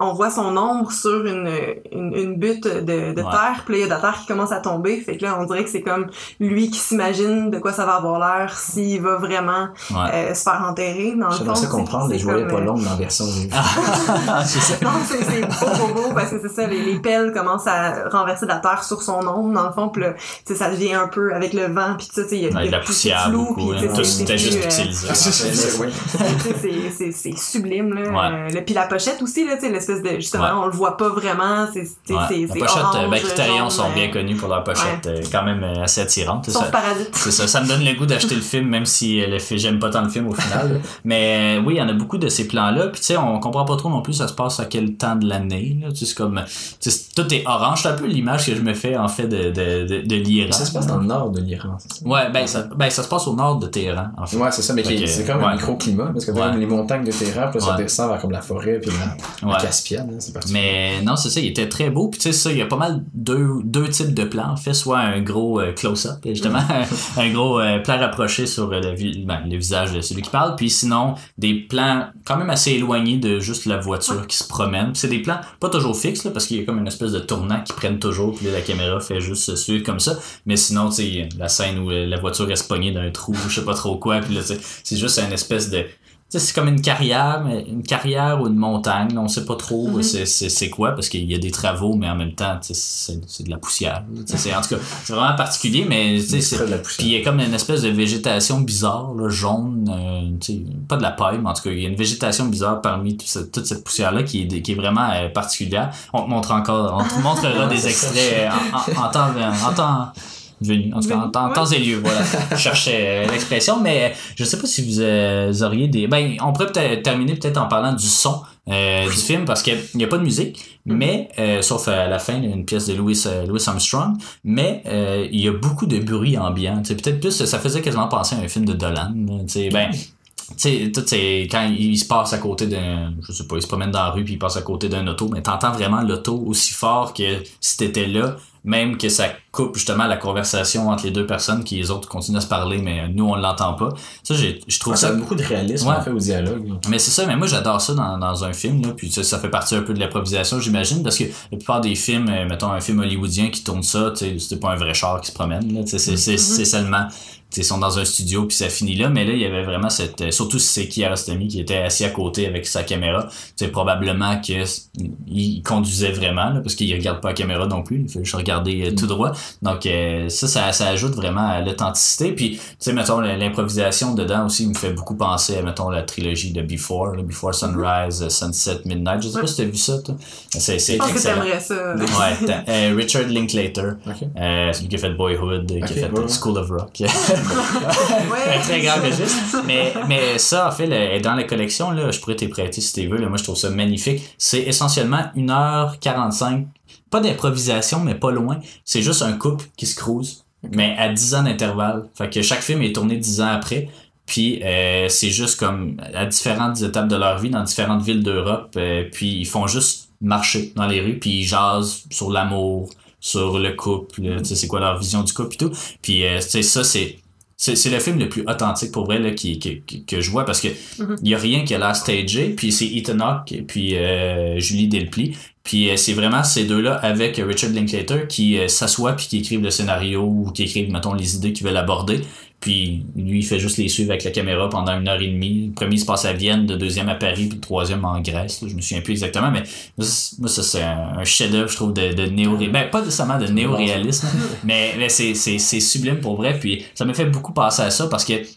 on voit son ombre sur une, une, une butte de, de Ouais. terre, puis là, il y a de la terre qui commence à tomber, fait que là, on dirait que c'est comme lui qui s'imagine de quoi ça va avoir l'air s'il va vraiment Ouais. euh, se faire enterrer, dans le fond. J'aimerais ça c'est- comprendre, mais je voyais pas euh, l'ombre dans la version. Ah, c'est ça. non, c'est c'est beau, beau, beau, parce que c'est ça, les, les pelles commencent à renverser de la terre sur son ombre, dans le fond, puis là, tu sais, ça devient un peu avec le vent, puis tout ça, tu sais, il y a, Ouais, y de a la poussière flou, beaucoup. puis, hein. C'était juste euh, pixelisé. C'est- sublime là. Euh, le- puis la pochette aussi là tu sais l'espèce de justement Ouais. on le voit pas vraiment c'est c'est Ouais. c'est La c'est pochette, orange, euh, ben, Criterion jaune, sont bien euh, connus pour leur pochette, euh, quand même assez attirante. c'est sauf ça. Parasite C'est ça, ça me donne le goût d'acheter le film, même si le j'aime pas tant le film au final. là. Mais oui, il y en a beaucoup de ces plans-là. Puis tu sais, on comprend pas trop non plus ça se passe à quel temps de l'année. là. Tu sais, c'est comme, tout est orange. C'est un peu l'image que je me fais en fait de, de, de, de l'Iran. Ça se passe dans le nord de l'Iran. ça? Ouais, ben ça, ben ça se passe au nord de Téhéran, en fait. Ouais, c'est ça, mais c'est comme ouais. un microclimat, parce que Ouais. comme les montagnes de Téhéran, puis là, ça Ouais. descend vers comme la forêt, puis la Ouais. Caspienne, hein, c'est particulier. Mais non, c'est ça, il était très beau. Puis tu sais, ça, il y a pas mal deux, deux types de plans. Fait, soit un gros euh, close-up, justement, un gros euh, plan rapproché sur euh, le, ben, le visage de celui qui parle. Puis sinon, des plans quand même assez éloignés de juste la voiture qui se promène. Puis c'est des plans pas toujours fixes, là, parce qu'il y a comme une espèce de tournant qui prennent toujours. Puis là, la caméra fait juste se suivre comme ça. Mais sinon, tu sais, la scène où la voiture reste pognée d'un trou, je sais pas trop quoi. Puis là, tu sais, c'est juste une espèce de c'est comme une carrière, mais une carrière ou une montagne, on sait pas trop Mhm. c'est, c'est, c'est quoi, parce qu'il y a des travaux, mais en même temps, tu sais, c'est, c'est de la poussière. Tu sais, c'est, en tout cas, c'est vraiment particulier, mais tu sais, C'est puis poussière. il y a comme une espèce de végétation bizarre, là, jaune, euh, tu sais, pas de la paille, mais en tout cas, il y a une végétation bizarre parmi tout ce- toute cette poussière-là qui est, qui est vraiment euh, particulière. On te montre encore, on te montrera des extraits euh, en, en, en temps, en temps venu, en tout cas, en, temps- et lieu, voilà. Je cherchais euh, l'expression, mais je sais pas si vous, euh, auriez des... Ben, on pourrait peut-être terminer peut-être en parlant du son, euh, du film parce qu'il n'y a pas de musique, mais euh, sauf à la fin, il y a une pièce de Louis, euh, Louis Armstrong, mais euh, il y a beaucoup de bruit ambiant. Peut-être plus, ça faisait quasiment penser à un film de Dolan. là, tu sais, Ben, tu sais, quand il se passe à côté d'un, je sais pas, il se promène dans la rue puis il passe à côté d'un auto, mais t'entends vraiment l'auto aussi fort que si t'étais là, même que ça coupe justement la conversation entre les deux personnes qui les autres continuent à se parler, mais nous on l'entend pas. Ça, j'ai- je trouve Ça ça a beaucoup de réalisme Ouais. en fait au dialogue. mais c'est ça, mais moi j'adore ça dans, dans un film, là, puis ça, ça fait partie un peu de l'improvisation, j'imagine, parce que la plupart des films, euh, mettons un film hollywoodien qui tourne ça, tu sais, c'est pas un vrai char qui se promène, là, c'est, c'est, c'est seulement, ils sont dans un studio puis ça finit là, mais là il y avait vraiment cette, euh, surtout si c'est Kiarostami qui était assis à côté avec sa caméra, tu sais, probablement que il conduisait vraiment, là, parce qu'il regarde pas la caméra non plus, il fait juste regarder euh, tout droit, donc euh, ça, ça, ça ajoute vraiment à l'authenticité, puis tu sais, mettons, l'improvisation dedans aussi me fait beaucoup penser à, mettons, la trilogie de Before, là, Before Sunrise, Sunset, Midnight. Je sais pas si t'as vu ça, toi. C'est, c'est Je pense que excellent. t'aimerais ça. Ouais, euh, Richard Linklater, Ok. euh, celui qui a fait Boyhood, qui a fait ouais. School of Rock. Ouais. très grave. Mais, mais ça, en fait, dans la collection, là, je pourrais t'y prêter si tu veux. Là, moi, je trouve ça magnifique. C'est essentiellement 1h45, pas d'improvisation, mais pas loin. C'est juste un couple qui se cruise, mais à 10 ans d'intervalle. Fait que chaque film est tourné 10 ans après. Puis euh, c'est juste comme à différentes étapes de leur vie, dans différentes villes d'Europe. euh, puis ils font juste marcher dans les rues, puis ils jasent sur l'amour, sur le couple, tu sais, c'est quoi leur vision du couple et tout. Puis euh, tu sais, ça, c'est c'est c'est le film le plus authentique pour vrai là, qui, qui- qui- que je vois parce que Mhm. il y a rien qui a l'air stagé. Puis c'est Ethan Hawke et puis euh, Julie Delpy. Puis euh, c'est vraiment ces deux-là avec Richard Linklater qui euh, s'assoient puis qui écrivent le scénario ou qui écrivent mettons les idées qu'ils veulent aborder puis lui il fait juste les suivre avec la caméra pendant une heure et demie le premier se passe à Vienne le deuxième à Paris puis le troisième en Grèce là. je me souviens plus exactement mais moi, ça c'est un, un chef-d'œuvre je trouve de, de néo ben pas nécessairement de néo-réalisme mais, mais c'est, c'est, c'est sublime pour vrai. Puis ça me fait beaucoup penser à ça parce que, tu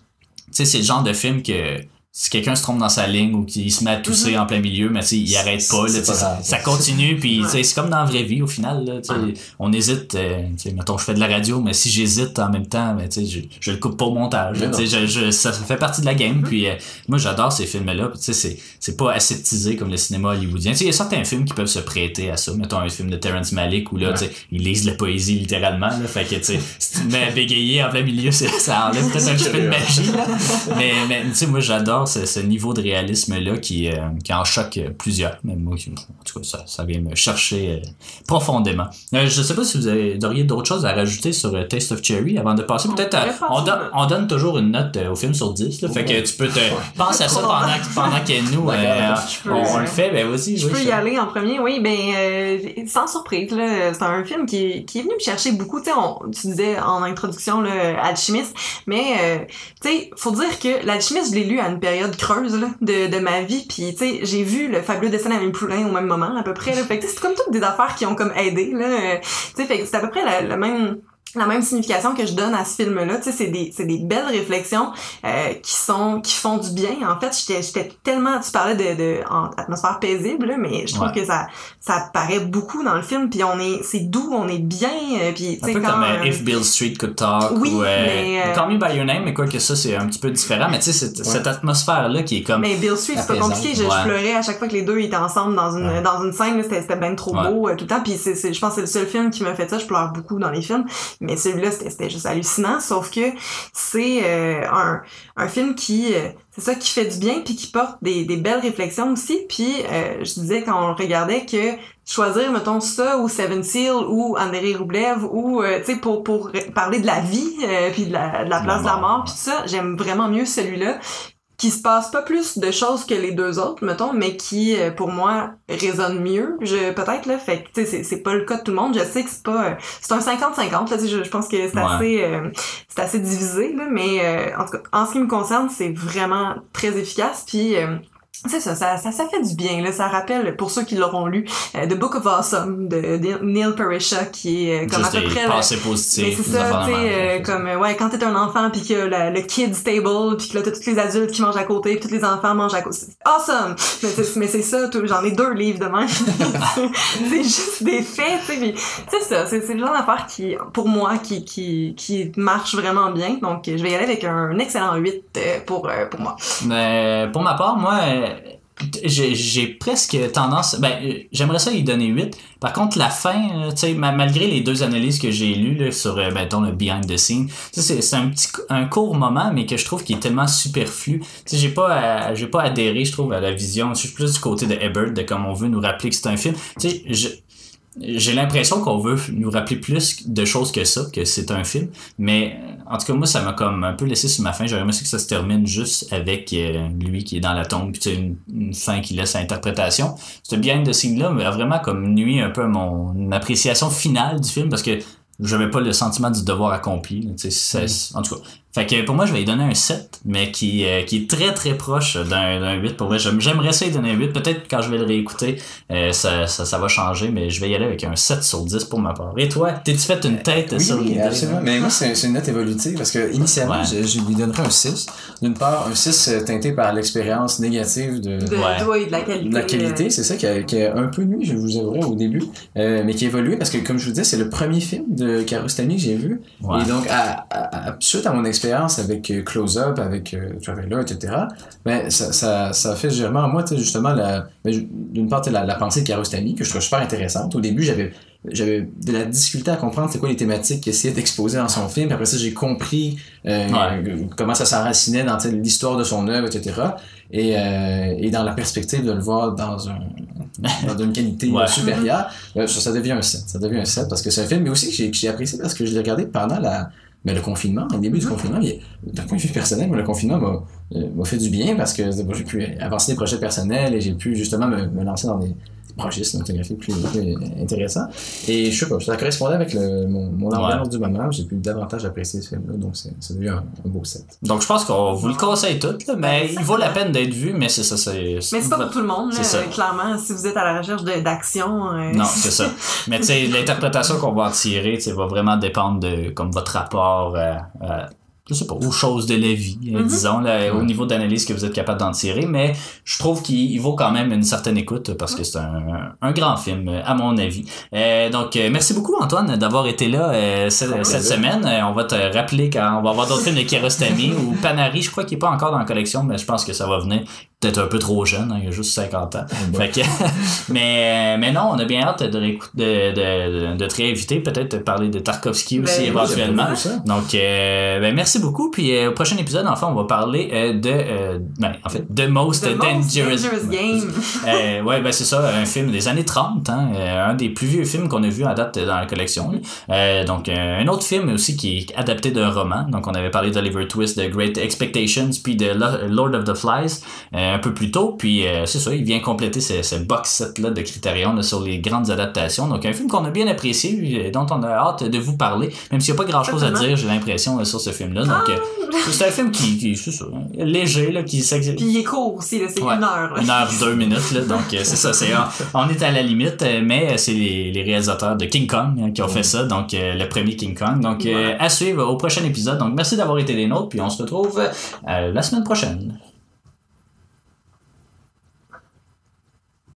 sais, c'est le genre de film que si quelqu'un se trompe dans sa ligne ou qu'il se met à tousser en plein milieu, mais tu sais, il arrête pas. Là, pas ça, ça continue. Puis tu sais, Ouais. c'est comme dans la vraie vie au final. Là, On hésite. euh, mettons, je fais de la radio, mais si j'hésite en même temps, ben, tu sais, je, je le coupe pas au montage. Mais là, je, je, ça fait partie de la game. Puis euh, moi, j'adore ces films-là. Puis, tu sais, c'est, pas aseptisé comme le cinéma hollywoodien. Tu sais, il y a certains films qui peuvent se prêter à ça. Mettons un film de Terrence Malick où là, Ouais. ils lisent la poésie littéralement. Là, fait que, tu sais, si tu te mets à bégayer en plein milieu, ça enlève peut-être un petit peu de magie. Là. Mais, mais tu sais, moi, j'adore ce, ce niveau de réalisme-là qui, euh, qui en choque plusieurs. Mais moi, en tout cas, ça, ça vient me chercher euh, profondément. Euh, je sais pas si vous avez, auriez d'autres choses à rajouter sur Taste of Cherry avant de passer. Peut-être, on, donne- là. on donne toujours une note euh, au film sur 10. Là, fait que tu peux te penser à ça pendant, que- pendant que nous, euh, on, on le fait. Ben, vas-y. Je oui, peux y aller en premier, oui, ben euh, sans surprise là, c'est un film qui, qui est venu me chercher beaucoup, tu sais, on- tu disais en introduction là, Alchimiste, mais euh, tu sais, faut dire que l'Alchimiste je l'ai lu à une période creuse là, de, de ma vie, puis tu sais, j'ai vu le fabuleux dessin d'Amélie Poulain au même moment à peu près, là, fait que c'est comme toutes des affaires qui ont comme aidé là, euh, tu sais, c'est à peu près la, la même la même signification que je donne à ce film-là, tu sais, c'est des, c'est des belles réflexions euh, qui sont, qui font du bien. En fait, j'étais, j'étais tellement, tu parlais de, de en atmosphère paisible, là, mais je trouve Ouais. que ça, ça paraît beaucoup dans le film. Puis on est, c'est doux, on est bien. euh, Puis Un peu quand comme euh, If Bill Street Could Talk Oui, ou euh, mais, euh, Call Me By Your Name, mais quoi que ça, c'est un petit peu différent. Mais tu sais, cette, cette atmosphère-là qui est comme... mais Bill Street, c'est pas compliqué. Je, ouais. je pleurais à chaque fois que les deux étaient ensemble dans une, Ouais. dans une scène. là, C'était, c'était bien trop Ouais. beau euh, tout le temps. Puis c'est, c'est, je pense que c'est le seul film qui m'a fait ça. Je pleure beaucoup dans les films. Mais celui-là, c'était, juste hallucinant. Sauf que c'est euh, un, un film qui... euh, c'est ça qui fait du bien puis qui porte des, des belles réflexions aussi. Puis euh, je disais quand on le regardait que choisir, mettons, ça ou Seven Seal ou André Roublev ou, euh, tu sais, pour, pour parler de la vie euh, puis de la, de la place de la mort puis tout ça, j'aime vraiment mieux celui-là qui se passe pas plus de choses que les deux autres, mettons, mais qui, euh, pour moi, résonne mieux, je peut-être, là, fait que, tu sais, c'est- pas le cas de tout le monde, je sais que c'est pas... euh, c'est un 50-50, là, je, je pense que c'est Ouais. assez... euh, c'est assez divisé, là, mais euh, en tout cas, en ce qui me concerne, c'est vraiment très efficace, puis... euh, c'est ça, ça, ça, ça fait du bien, là. Ça rappelle, pour ceux qui l'auront lu, euh, The Book of Awesome de, de Neil Parisha, qui est euh, comme juste à peu près... mais c'est ça, tu sais, euh, comme, ouais, quand t'es un enfant pis que la- le kids table pis que là t'as tous les adultes qui mangent à côté pis tous les enfants mangent à côté. Awesome! Mais c'est, mais c'est ça, j'en ai deux livres de même. c'est juste des faits, tu sais, c'est ça, c'est, le genre d'affaire qui, pour moi, qui, qui, qui marche vraiment bien. Donc, je vais y aller avec un excellent 8 euh, pour, pour moi. Mais pour ma part, moi, j'ai j'ai presque tendance ben euh, j'aimerais ça y donner 8 par contre la fin euh, tu malgré les deux analyses que j'ai lues sur euh, mettons le behind the scene c'est un petit un court moment mais que je trouve qui est tellement superflu. Tu j'ai pas j'ai pas adhéré je trouve à la vision je suis plus du côté de Ebert de comme on veut nous rappeler que c'est un film. Tu sais j'ai l'impression qu'on veut nous rappeler plus de choses que ça, que c'est un film. Mais en tout cas, moi, ça m'a comme un peu laissé sur ma fin. J'aurais aimé que ça se termine juste avec euh, lui qui est dans la tombe, puis une, une fin qui laisse à interprétation. Ce behind the scene-là a vraiment comme nuit un peu à mon appréciation finale du film parce que j'avais pas le sentiment du devoir accompli. là, c'est- En tout cas. Fait que pour moi, je vais lui donner un 7, mais qui, euh, qui est très très proche d'un d'un 8. Pour j'aime- j'aimerais ça lui donner un 8. Peut-être quand je vais le réécouter, euh, ça, ça, ça va changer, mais je vais y aller avec un 7 sur 10 pour ma part. Et toi, t'es-tu fait une tête Oui, sur oui, absolument. Mais moi, c'est c'est une note évolutive parce que initialement, Ouais. je, je lui donnerais un 6. D'une part, un 6 euh, teinté par l'expérience négative de, De, Ouais. de la qualité. de la qualité. C'est ça qui a, qui a un peu nuit, je vous avouerai, au début, euh, mais qui a évolué parce que, comme je vous disais, c'est le premier film de Kiarostami que j'ai vu. Ouais. Et donc, à, à- à- suite à mon expérience avec euh, Close-Up, avec euh, Traveler, etc., ben, ça, ça, ça fait germer en moi, justement, ben, d'une part, la, la pensée de Kiarostami, que je trouve super intéressante. Au début, j'avais j'avais de la difficulté à comprendre c'est quoi les thématiques qu'il essayait d'exposer dans son film. Puis après ça, j'ai compris euh, Ouais. comment ça s'enracinait dans l'histoire de son œuvre, etc. Et, euh, et dans la perspective de le voir dans, un, dans une qualité Ouais. supérieure, ça, ça devient un 7. Ça devient un 7 parce que c'est un film, mais aussi que j'ai que j'ai apprécié parce que je l'ai regardé pendant la, ben, le confinement, au début du confinement. il- D'un point de vue personnel, le confinement m'a euh, m'a fait du bien parce que j'ai pu avancer des projets personnels et j'ai pu justement me, me lancer dans des, projets cinématographiques plus, plus intéressants. Et je sais pas, ça correspondait avec le, mon, mon ambiance du moment. J'ai pu davantage apprécier ce film-là, donc c'est c'est devenu un, un beau set. Donc je pense qu'on vous le conseille tout, là, mais il vaut la peine d'être vu, mais c'est ça. c'est- Mais c'est pas pour tout le monde, là, C'est ça. euh, clairement. Si vous êtes à la recherche de- d'action. euh, Non, c'est ça. Mais tu sais, l'interprétation qu'on va en tirer, va vraiment dépendre de comme votre rapport à, à- je sais pas, aux choses de la vie, euh, Mhm. disons, là, au niveau d'analyse que vous êtes capable d'en tirer. Mais je trouve qu'il il vaut quand même une certaine écoute parce que c'est un, un grand film, euh, à mon avis. Euh, donc, euh, merci beaucoup, Antoine, d'avoir été là euh, cette, semaine. Euh, on va te rappeler quand on va avoir d'autres films de Kiarostami ou Panari. Je crois qu'il est pas encore dans la collection, mais je pense que ça va venir. Peut-être un peu trop jeune, hein, il a juste 50 ans. Fait que, mais, mais non, on a bien hâte de, de, de, de, de te réinviter, peut-être parler de Tarkovsky aussi Ben, éventuellement. Beaucoup ça. Donc, euh, ben, merci beaucoup. Puis euh, au prochain épisode, enfin, on va parler euh, de, euh, ben, en fait, de Most, The Most Dangerous, Dangerous Game. ouais, ben c'est ça, un film des années 30, hein, un des plus vieux films qu'on a vu à date dans la collection. Donc, un autre film aussi qui est adapté d'un roman. Donc, on avait parlé d'Oliver Twist, de Great Expectations, puis de Lo- Lord of the Flies un peu plus tôt. Puis, c'est ça, il vient compléter ce, ce box set-là de Criterion là, sur les grandes adaptations. Donc, un film qu'on a bien apprécié, et dont on a hâte de vous parler, même s'il n'y a pas grand-chose à dire, j'ai l'impression, sur ce film-là. Donc, euh, c'est un film qui, qui c'est ça, hein, léger, là, qui Puis il est court aussi, là, c'est Ouais. une heure. là. une heure, deux minutes, là. Donc, euh, c'est ça, c'est, on est à la limite, euh, mais c'est les, les réalisateurs de King Kong hein, qui ont fait ça, donc euh, le premier King Kong. Donc, euh, à suivre au prochain épisode. Donc, merci d'avoir été des nôtres, puis on se retrouve euh, la semaine prochaine.